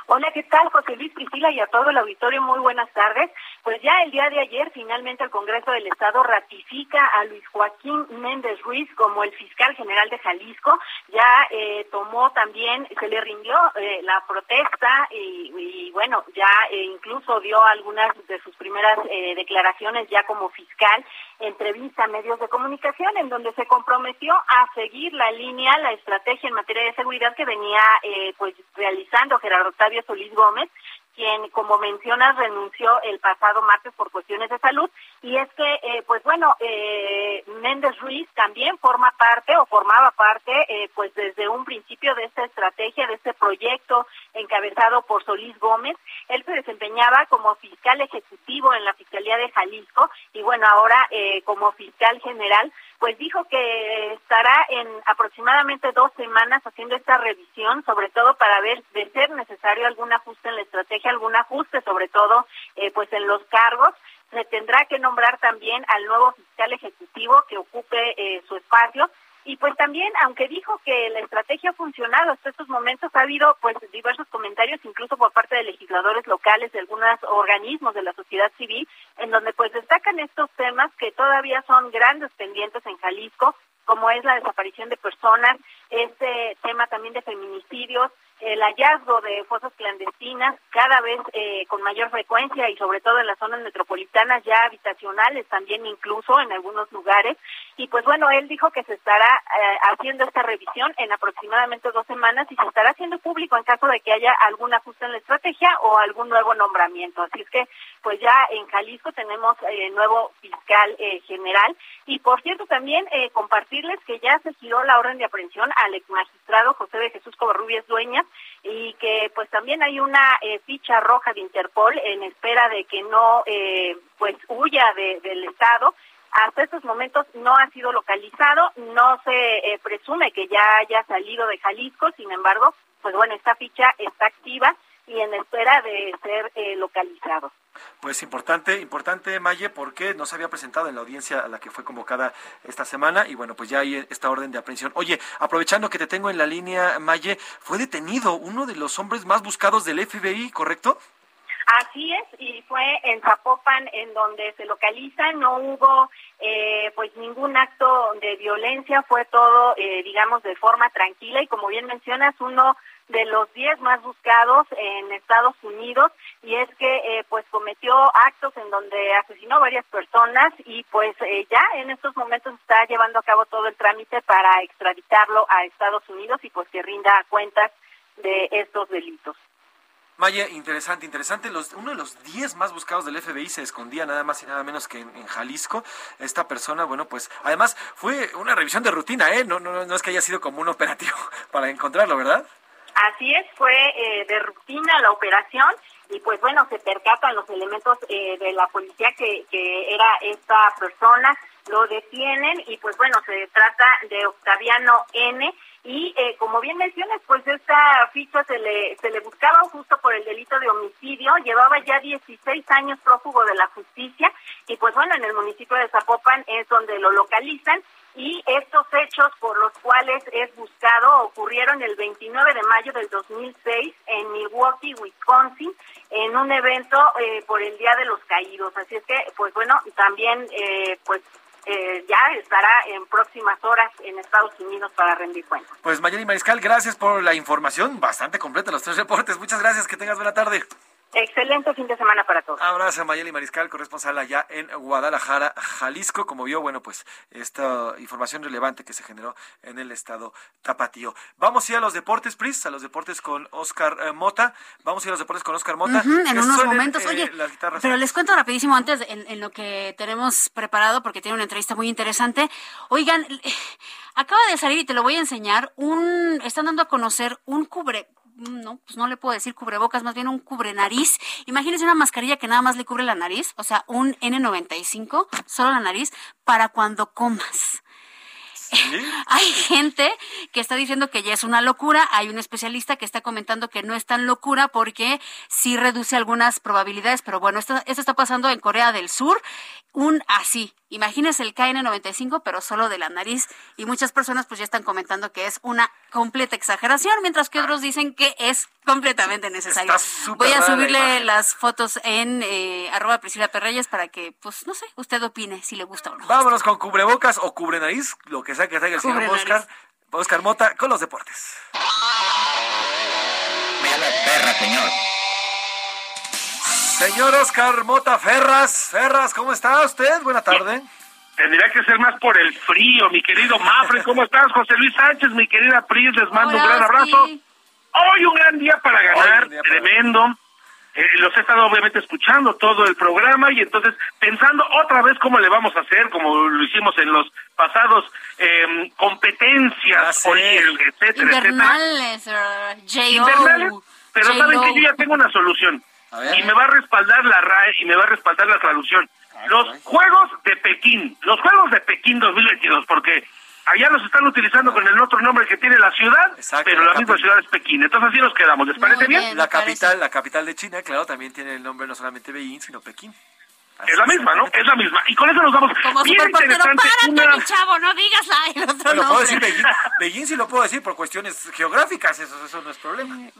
Hola, ¿qué tal, José Luis Priscila y a todo el auditorio? Muy buenas tardes. Pues ya el día de ayer, finalmente, el Congreso del Estado ratifica a Luis Joaquín Méndez Ruiz como el fiscal general de Jalisco. Ya eh, tomó también, se le rindió eh, la protesta y, bueno, ya eh, incluso dio algunas de sus primeras eh, declaraciones ya como fiscal, entrevista a medios de comunicación, en donde se comprometió a seguir la línea, la estrategia en materia de seguridad que venía eh, pues realizando Gerardo Octavio Solís Gómez quien, como mencionas, renunció el pasado martes por cuestiones de salud. Y es que, eh, pues bueno, eh, Méndez Ruiz también forma parte o formaba parte, eh, pues desde un principio de esta estrategia, de este proyecto encabezado por Solís Gómez. Él se desempeñaba como fiscal ejecutivo en la Fiscalía de Jalisco y bueno, ahora eh, como fiscal general pues dijo que estará en aproximadamente dos semanas haciendo esta revisión, sobre todo para ver de ser necesario algún ajuste en la estrategia, algún ajuste sobre todo eh, pues en los cargos. Se tendrá que nombrar también al nuevo fiscal ejecutivo que ocupe eh, su espacio y pues también, aunque dijo que la estrategia ha funcionado hasta estos momentos, ha habido pues diversos comentarios, incluso por parte de legisladores locales, de algunos organismos de la sociedad civil, en donde pues destacan estos temas que todavía son grandes pendientes en Jalisco, como es la desaparición de personas, este tema también de feminicidios, el hallazgo de fosas clandestinas cada vez eh, con mayor frecuencia y sobre todo en las zonas metropolitanas ya habitacionales también incluso en algunos lugares. Y pues bueno él dijo que se estará eh, haciendo esta revisión en aproximadamente dos semanas y se estará haciendo público en caso de que haya algún ajuste en la estrategia o algún nuevo nombramiento. Así es que pues ya en Jalisco tenemos eh, nuevo fiscal eh, general. Y por cierto también eh, compartirles que ya se giró la orden de aprehensión al ex magistrado José de Jesús Covarrubias Dueñas y que pues también hay una eh, ficha roja de Interpol en espera de que no eh, pues huya de, del estado. Hasta estos momentos no ha sido localizado, no se eh, presume que ya haya salido de Jalisco, sin embargo, pues bueno, esta ficha está activa y en espera de ser eh, localizado. Pues importante, importante, Maye, porque no se había presentado en la audiencia a la que fue convocada esta semana y bueno, pues ya hay esta orden de aprehensión. Oye, aprovechando que te tengo en la línea, Maye, fue detenido uno de los hombres más buscados del FBI, ¿correcto? Así es, y fue en Zapopan en donde se localiza, no hubo eh, pues ningún acto de violencia, fue todo, eh, digamos, de forma tranquila y como bien mencionas, uno de los 10 más buscados en Estados Unidos y es que eh, pues cometió actos en donde asesinó varias personas y pues eh, ya en estos momentos está llevando a cabo todo el trámite para extraditarlo a Estados Unidos y pues que rinda cuentas de estos delitos. Maya, interesante, interesante. Los, uno de los 10 más buscados del FBI se escondía nada más y nada menos que en, Jalisco. Esta persona, bueno, pues además fue una revisión de rutina, ¿eh? No, no, no es que haya sido como un operativo para encontrarlo, ¿verdad? Así es, fue eh, de rutina la operación y pues bueno, se percatan los elementos eh, de la policía que, que era esta persona, lo detienen y pues bueno, se trata de Octaviano N y eh, como bien mencionas, pues esta ficha se le, se le buscaba justo por el delito de homicidio, llevaba ya 16 años prófugo de la justicia. Y pues bueno, en el municipio de Zapopan es donde lo localizan. Y estos hechos por los cuales es buscado ocurrieron el 29 de mayo del 2006 en Milwaukee, Wisconsin, en un evento eh, por el Día de los Caídos. Así es que, pues bueno, también eh, pues eh, ya estará en próximas horas en Estados Unidos para rendir cuentas. Pues Mayeli Mariscal, gracias por la información bastante completa, los tres reportes. Muchas gracias, que tengas buena tarde. Excelente fin de semana para todos. Abrazo a Mayeli Mariscal, corresponsal allá en Guadalajara, Jalisco. Como vio, bueno, pues esta información relevante que se generó en el estado Tapatío. Vamos a ir a los deportes, Pris, a los deportes con Oscar eh, Mota. Vamos a ir a los deportes con Oscar Mota. Uh -huh, en unos suenen, momentos, eh, oye, las guitarras. pero les cuento rapidísimo antes en, en, lo que tenemos preparado, porque tiene una entrevista muy interesante. Oigan, acaba de salir y te lo voy a enseñar, un, están dando a conocer un cubre no, pues no le puedo decir cubrebocas, más bien un cubre nariz. Imagínense una mascarilla que nada más le cubre la nariz, o sea, un N95, solo la nariz, para cuando comas. hay gente que está diciendo que ya es una locura, hay un especialista que está comentando que no es tan locura porque sí reduce algunas probabilidades, pero bueno, esto, esto está pasando en Corea del Sur, un así. Imagínense el KN95, pero solo de la nariz. Y muchas personas pues ya están comentando que es una completa exageración, mientras que otros dicen que es completamente necesario. Voy a subirle las fotos en eh, arroba Priscila Perreyes para que, pues, no sé, usted opine si le gusta o no. Vámonos con cubrebocas o cubre nariz, lo que sea que traiga el señor Oscar. Oscar Mota con los deportes. Me la perra, señor. Señor Oscar Mota Ferras, Ferras, ¿cómo está usted? Buena tarde. Tendría que ser más por el frío, mi querido Mafre. ¿Cómo estás, José Luis Sánchez? Mi querida Pris, les mando un gran abrazo. Hoy un gran día para ganar, tremendo. Eh, los he estado obviamente escuchando todo el programa y entonces pensando otra vez cómo le vamos a hacer, como lo hicimos en los pasados eh, competencias, etcétera, Invernales, etcétera. Invernales, pero saben que yo ya tengo una solución. Y me va a respaldar la RAE y me va a respaldar la traducción. Los Juegos de Pekín, los Juegos de Pekín 2022, porque allá los están utilizando con el otro nombre que tiene la ciudad, pero la, misma ciudad es Pekín. Entonces así nos quedamos. ¿Les parece bien? La capital, la capital de China, claro, también tiene el nombre no solamente Beijing, sino Pekín. es la misma, ¿no? Es la misma. Y con eso nos vamos. Como bien interesante. Párate, mi chavo, no digas la, el otro Lo puedo decir Beijing, Beijing sí lo puedo decir por cuestiones geográficas, eso, eso no es problema. Me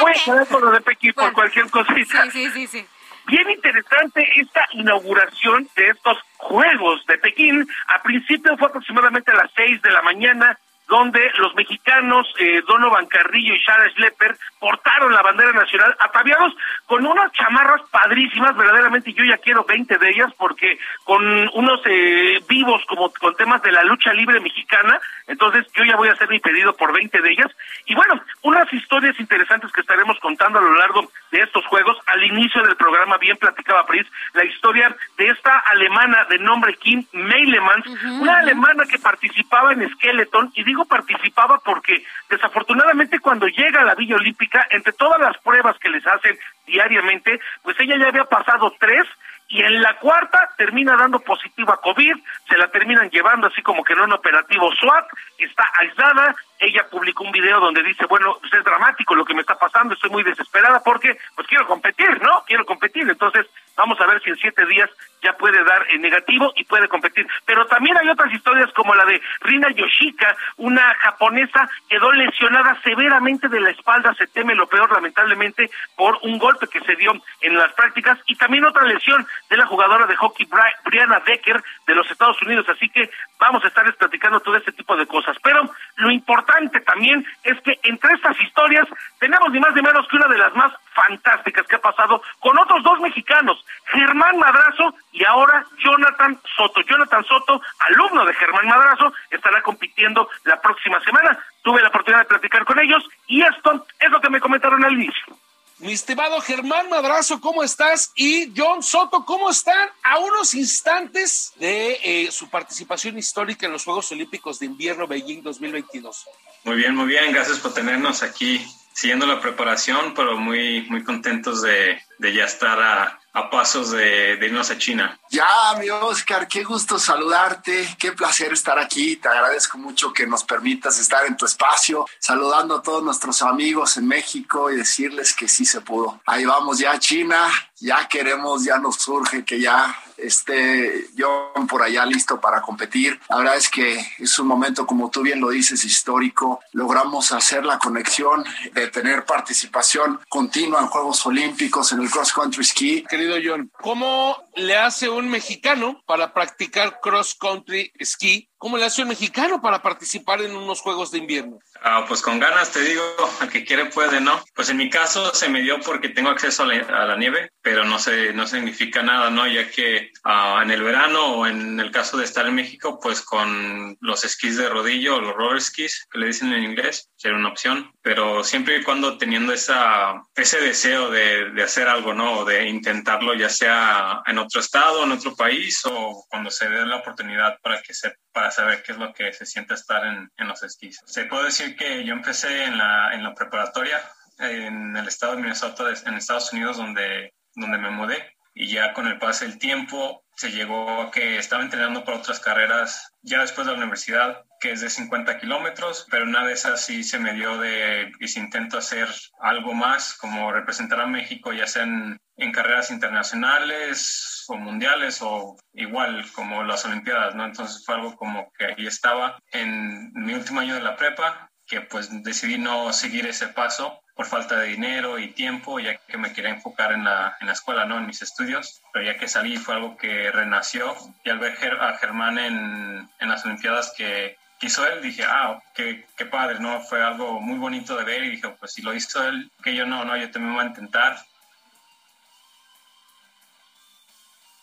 voy a quedar con lo de Pekín por cualquier cosita. Sí, sí, sí, sí. Bien interesante esta inauguración de estos Juegos de Pekín. A principio fue aproximadamente a las seis de la mañana donde los mexicanos eh, Donovan Carrillo y Shara Schlepper portaron la bandera nacional ataviados con unas chamarras padrísimas, verdaderamente yo ya quiero 20 de ellas porque con unos eh, vivos como con temas de la lucha libre mexicana, entonces yo ya voy a hacer mi pedido por 20 de ellas. Y bueno, unas historias interesantes que estaremos contando a lo largo de estos juegos. Al inicio del programa bien platicaba Pris la historia de esta alemana de nombre Kim Meilemans, una alemana que participaba en Skeleton y digo participaba porque desafortunadamente cuando llega a la Villa Olímpica, entre todas las pruebas que les hacen diariamente, pues ella ya había pasado tres y en la cuarta termina dando positiva COVID, se la terminan llevando así como que en un operativo SWAT, está aislada, ella publicó un video donde dice, bueno, pues es dramático lo que me está pasando, estoy muy desesperada porque pues quiero competir, ¿no? Quiero competir, entonces vamos a ver si en siete días ya puede dar en negativo y puede competir. Pero también hay otras historias como la de Rina Yoshika, una japonesa quedó lesionada severamente de la espalda, se teme lo peor lamentablemente por un golpe que se dio en las prácticas y también otra lesión de la jugadora de hockey Brianna Decker de los Estados Unidos, así que vamos a estar platicando todo este tipo de cosas. Pero lo importante también es que entre estas historias tenemos ni más ni menos que una de las más fantásticas que ha pasado con otros dos mexicanos, Germán Madrazo y ahora Jonathan Soto. Jonathan Soto, alumno de Germán Madrazo, estará compitiendo la próxima semana. Tuve la oportunidad de platicar con ellos y esto es lo que me comentaron al inicio. Mi estimado Germán Madrazo, ¿cómo estás? Y John Soto, ¿cómo están? A unos instantes de eh, su participación histórica en los Juegos Olímpicos de Invierno Beijing 2022. Muy bien, muy bien. Gracias por tenernos aquí siguiendo la preparación, pero muy, muy contentos de, de ya estar a, a pasos de, irnos a China. Ya, mi Oscar, qué gusto saludarte, qué placer estar aquí. Te agradezco mucho que nos permitas estar en tu espacio, saludando a todos nuestros amigos en México y decirles que sí se pudo. Ahí vamos ya a China, ya queremos, ya nos surge que ya esté yo por allá listo para competir. La verdad es que es un momento, como tú bien lo dices, histórico. Logramos hacer la conexión de tener participación continua en Juegos Olímpicos en el cross country ski. Querido John, ¿cómo le hace un mexicano para practicar cross country ski ¿Cómo le hace un mexicano para participar en unos Juegos de Invierno? Ah, pues con ganas, te digo, al que quiere puede, ¿no? Pues en mi caso se me dio porque tengo acceso a la, nieve, pero no, se, no significa nada, ¿no? Ya que ah, en el verano o en el caso de estar en México, pues con los esquís de rodillo los roller skis, que le dicen en inglés, sería una opción, pero siempre y cuando teniendo esa, ese deseo de, de hacer algo, ¿no? O de intentarlo, ya sea en otro estado, en otro país o cuando se dé la oportunidad para que se para saber qué es lo que se siente estar en, en los esquís. Se puede decir que yo empecé en la, en la preparatoria en el estado de Minnesota, en Estados Unidos, donde, donde me mudé. y ya con el paso del tiempo se llegó a que estaba entrenando para otras carreras ya después de la universidad, que es de 50 kilómetros, pero una de esas sí se me dio de, y si intento hacer algo más, como representar a México, ya sea en, en carreras internacionales o mundiales o igual como las Olimpiadas, ¿no? Entonces fue algo como que ahí estaba en mi último año de la prepa, que pues decidí no seguir ese paso por falta de dinero y tiempo, ya que me quería enfocar en la, en la escuela, ¿no? En mis estudios. Pero ya que salí fue algo que renació. Y al ver a Germán en, en las Olimpiadas que hizo él, dije, ah, qué, qué padre, ¿no? Fue algo muy bonito de ver y dije, pues si lo hizo él, que yo no, no, yo también voy a intentar.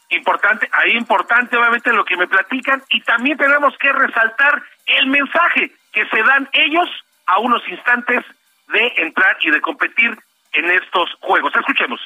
Importante, ahí importante obviamente lo que me platican y también tenemos que resaltar el mensaje que se dan ellos a unos instantes de entrar y de competir en estos juegos. Escuchemos.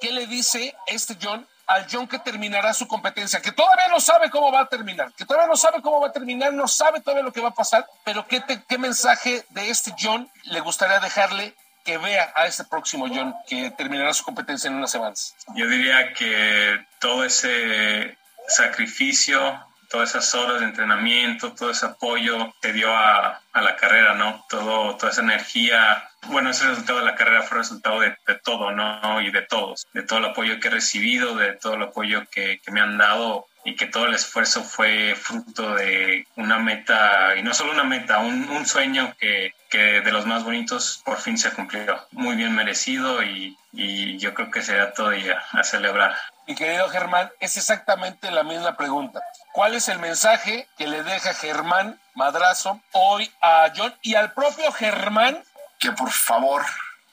¿Qué le dice este John al John que terminará su competencia? Que todavía no sabe cómo va a terminar, que todavía no sabe cómo va a terminar, no sabe todavía lo que va a pasar, pero ¿qué, mensaje de este John le gustaría dejarle que vea a este próximo John que terminará su competencia en unas semanas? Yo diría que todo ese sacrificio, todas esas horas de entrenamiento, todo ese apoyo que dio a, a la carrera, ¿no? Todo, toda esa energía. Bueno, ese resultado de la carrera fue resultado de, de, todo, ¿no? Y de todos, de todo el apoyo que he recibido, de todo el apoyo que, me han dado y que todo el esfuerzo fue fruto de una meta, y no solo una meta, un, un sueño que, que, de los más bonitos por fin se cumplió. Muy bien merecido y, y yo creo que será todavía a celebrar. Mi querido Germán, es exactamente la misma pregunta. ¿Cuál es el mensaje que le deja Germán Madrazo hoy a John y al propio Germán? Que por favor,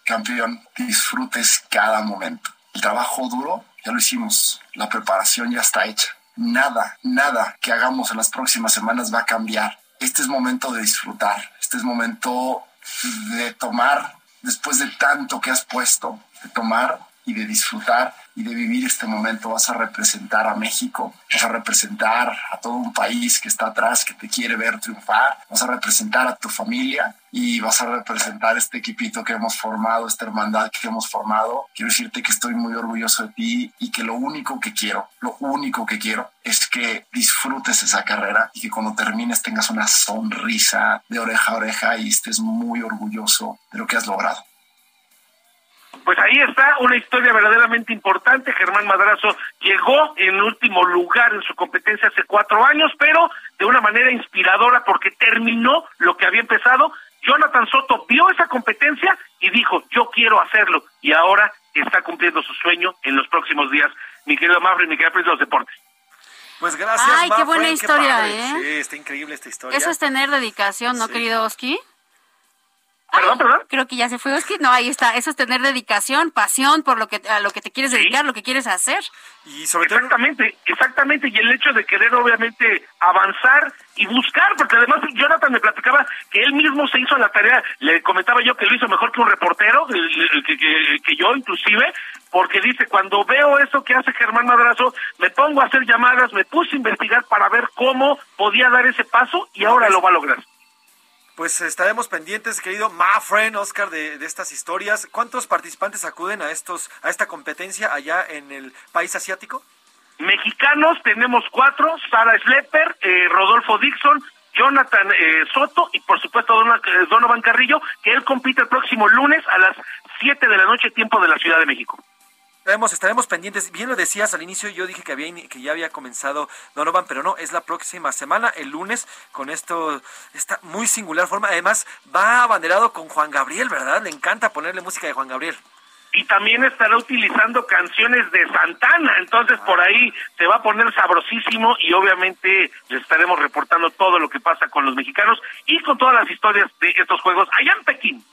campeón, disfrutes cada momento. El trabajo duro ya lo hicimos, la preparación ya está hecha. Nada, nada que hagamos en las próximas semanas va a cambiar. Este es momento de disfrutar, este es momento de tomar, después de tanto que has puesto, de tomar y de disfrutar y de vivir este momento. Vas a representar a México, vas a representar a todo un país que está atrás, que te quiere ver triunfar, vas a representar a tu familia y vas a representar este equipito que hemos formado, esta hermandad que hemos formado. Quiero decirte que estoy muy orgulloso de ti y que lo único que quiero, lo único que quiero es que disfrutes esa carrera y que cuando termines tengas una sonrisa de oreja a oreja y estés muy orgulloso de lo que has logrado. Pues ahí está una historia verdaderamente importante. Germán Madrazo llegó en último lugar en su competencia hace cuatro años, pero de una manera inspiradora porque terminó lo que había empezado. Jonathan Soto vio esa competencia y dijo, yo quiero hacerlo. Y ahora está cumpliendo su sueño en los próximos días. Mi querido Mafre, mi querido de los Deportes. Pues gracias, Ay, qué buena historia, qué ¿eh? Sí, está increíble esta historia. Eso es tener dedicación, ¿no, Sí. querido Oski? Perdón, perdón. Creo que ya se fue Oski. No, ahí está. Eso es tener dedicación, pasión por lo que a lo que te quieres dedicar, lo que quieres hacer. Y sobre Exactamente, exactamente. Y el hecho de querer, obviamente, avanzar y buscar, porque además Jonathan me platicaba que él mismo se hizo la tarea. Le comentaba yo que lo hizo mejor que un reportero, que, que- que- que yo inclusive, porque dice, cuando veo eso que hace Germán Madrazo, me pongo a hacer llamadas, me puse a investigar para ver cómo podía dar ese paso y ahora lo va a lograr. Pues estaremos pendientes, querido Mafren, Oscar, de, estas historias. ¿Cuántos participantes acuden a estos a esta competencia allá en el país asiático? Mexicanos tenemos cuatro, Sara Schlepper, eh, Rodolfo Dixon, Jonathan eh, Soto y por supuesto eh, Donovan Carrillo, que él compite el próximo lunes a las 7 de la noche, tiempo de la Ciudad de México. Estaremos, estaremos pendientes. Bien lo decías al inicio, yo dije que había que ya había comenzado Donovan, pero no, es la próxima semana, el lunes, con esto, esta muy singular forma. Además, va abanderado con Juan Gabriel, ¿verdad? Le encanta ponerle música de Juan Gabriel. Y también estará utilizando canciones de Santana, entonces por ahí se va a poner sabrosísimo y obviamente les estaremos reportando todo lo que pasa con los mexicanos y con todas las historias de estos juegos allá en Pekín.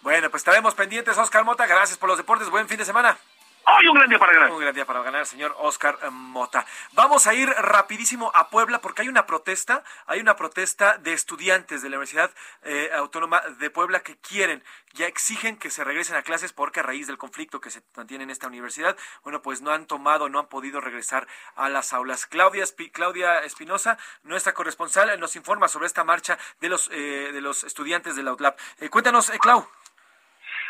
Bueno, pues estaremos pendientes, Oscar Mota. Gracias por los deportes. Buen fin de semana. Hoy un gran día para ganar. Un gran día para ganar, señor Oscar Mota. Vamos a ir rapidísimo a Puebla porque hay una protesta, hay una protesta de estudiantes de la Universidad eh, Autónoma de Puebla que quieren, ya exigen que se regresen a clases porque a raíz del conflicto que se mantiene en esta universidad, bueno, pues no han tomado, no han podido regresar a las aulas. Claudia, Claudia Espinosa, nuestra corresponsal, nos informa sobre esta marcha de los, eh, de los estudiantes de la UTLAP. Eh, cuéntanos, eh, Clau.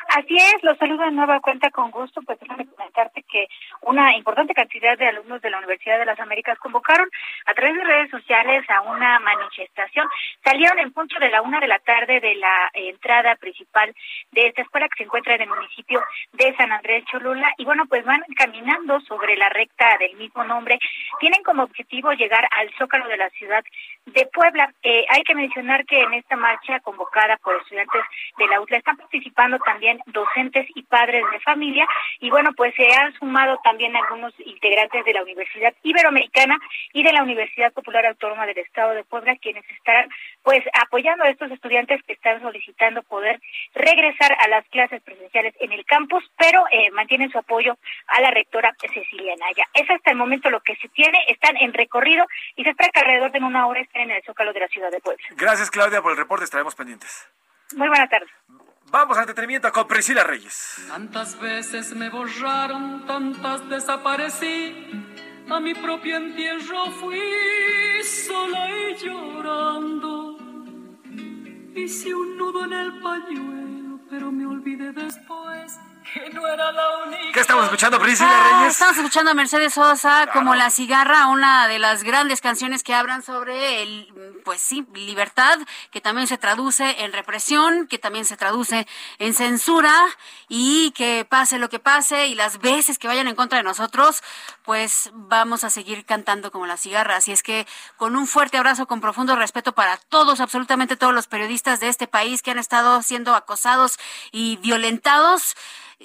Así es, los saludo de nueva cuenta con gusto, pues déjame comentarte que una importante cantidad de alumnos de la Universidad de las Américas convocaron a través de redes sociales a una manifestación. Salieron en punto de la una de la tarde de la entrada principal de esta escuela que se encuentra en el municipio de San Andrés Cholula y bueno, pues van caminando sobre la recta del mismo nombre. Tienen como objetivo llegar al zócalo de la ciudad de Puebla. Eh, hay que mencionar que en esta marcha convocada por estudiantes de la UTLA están participando también docentes y padres de familia y bueno, pues se han sumado también algunos integrantes de la Universidad Iberoamericana y de la Universidad Popular Autónoma del Estado de Puebla, quienes estarán pues apoyando a estos estudiantes que están solicitando poder regresar a las clases presenciales en el campus, pero eh, mantienen su apoyo a la rectora Cecilia Naya. Es hasta el momento lo que se tiene, están en recorrido y se espera que alrededor de una hora en el Zócalo de la ciudad de Puebla. Gracias Claudia por el reporte, estaremos pendientes. Muy buenas tardes. Vamos al entretenimiento con Priscila Reyes. Tantas veces me borraron, tantas desaparecí. A mi propio entierro fui sola y llorando. Hice un nudo en el pañuelo, pero me olvidé después que no era la única. ¿Qué estamos escuchando, Priscila Ah, Reyes? Estamos escuchando a Mercedes Sosa como La Cigarra, una de las grandes canciones que hablan sobre el, pues sí, libertad, que también se traduce en represión, que también se traduce en censura y que pase lo que pase y las veces que vayan en contra de nosotros, pues vamos a seguir cantando como La Cigarra. Así es que con un fuerte abrazo, con profundo respeto para todos, absolutamente todos los periodistas de este país que han estado siendo acosados y violentados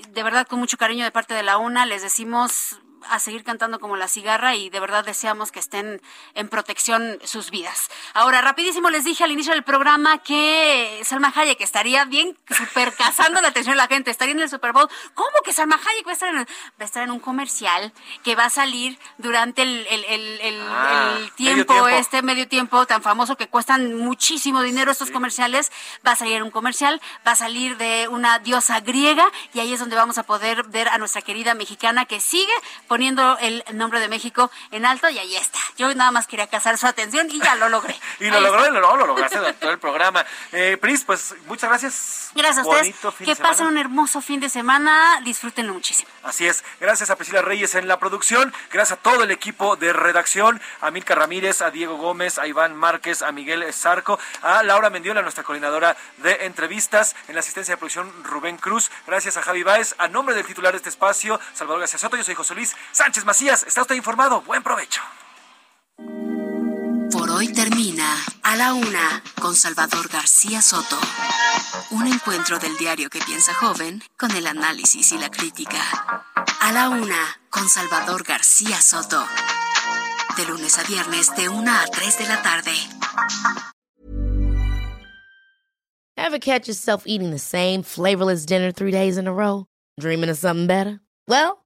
de verdad con mucho cariño de parte de la UNA les decimos a seguir cantando como la cigarra y de verdad deseamos que estén en protección sus vidas. Ahora, rapidísimo les dije al inicio del programa que Salma Hayek estaría bien super cazando la atención de la gente, estaría en el Super Bowl. ¿Cómo que Salma Hayek va a estar en, el- va a estar en un comercial que va a salir durante el, el- el- el- Ah, medio tiempo, este medio tiempo tan famoso que cuestan muchísimo dinero estos comerciales? Va a salir en un comercial, va a salir de una diosa griega y ahí es donde vamos a poder ver a nuestra querida mexicana que sigue poniendo el nombre de México en alto y ahí está. Yo nada más quería cazar su atención y ya lo logré. Y lo Ahí logró, está. y lo, lo lograste durante todo el programa. Eh, Pris, pues muchas gracias. Gracias a ustedes. Que pasen un hermoso fin de semana. Disfrútenlo muchísimo. Así es. Gracias a Priscila Reyes en la producción. Gracias a todo el equipo de redacción. A Milka Ramírez, a Diego Gómez, a Iván Márquez, a Miguel Zarco, a Laura Mendiola, nuestra coordinadora de entrevistas. En la asistencia de producción, Rubén Cruz. Gracias a Javi Báez. A nombre del titular de este espacio, Salvador García Soto. Yo soy José Luis Sánchez Macías. Está usted informado. Buen provecho. Por hoy termina A la Una con Salvador García Soto. Un encuentro del diario que piensa joven con el análisis y la crítica. A la Una con Salvador García Soto. De lunes a viernes de 1 a 3 de la tarde. Ever catch yourself eating the same flavorless dinner three days in a row? Dreaming of something better? Well,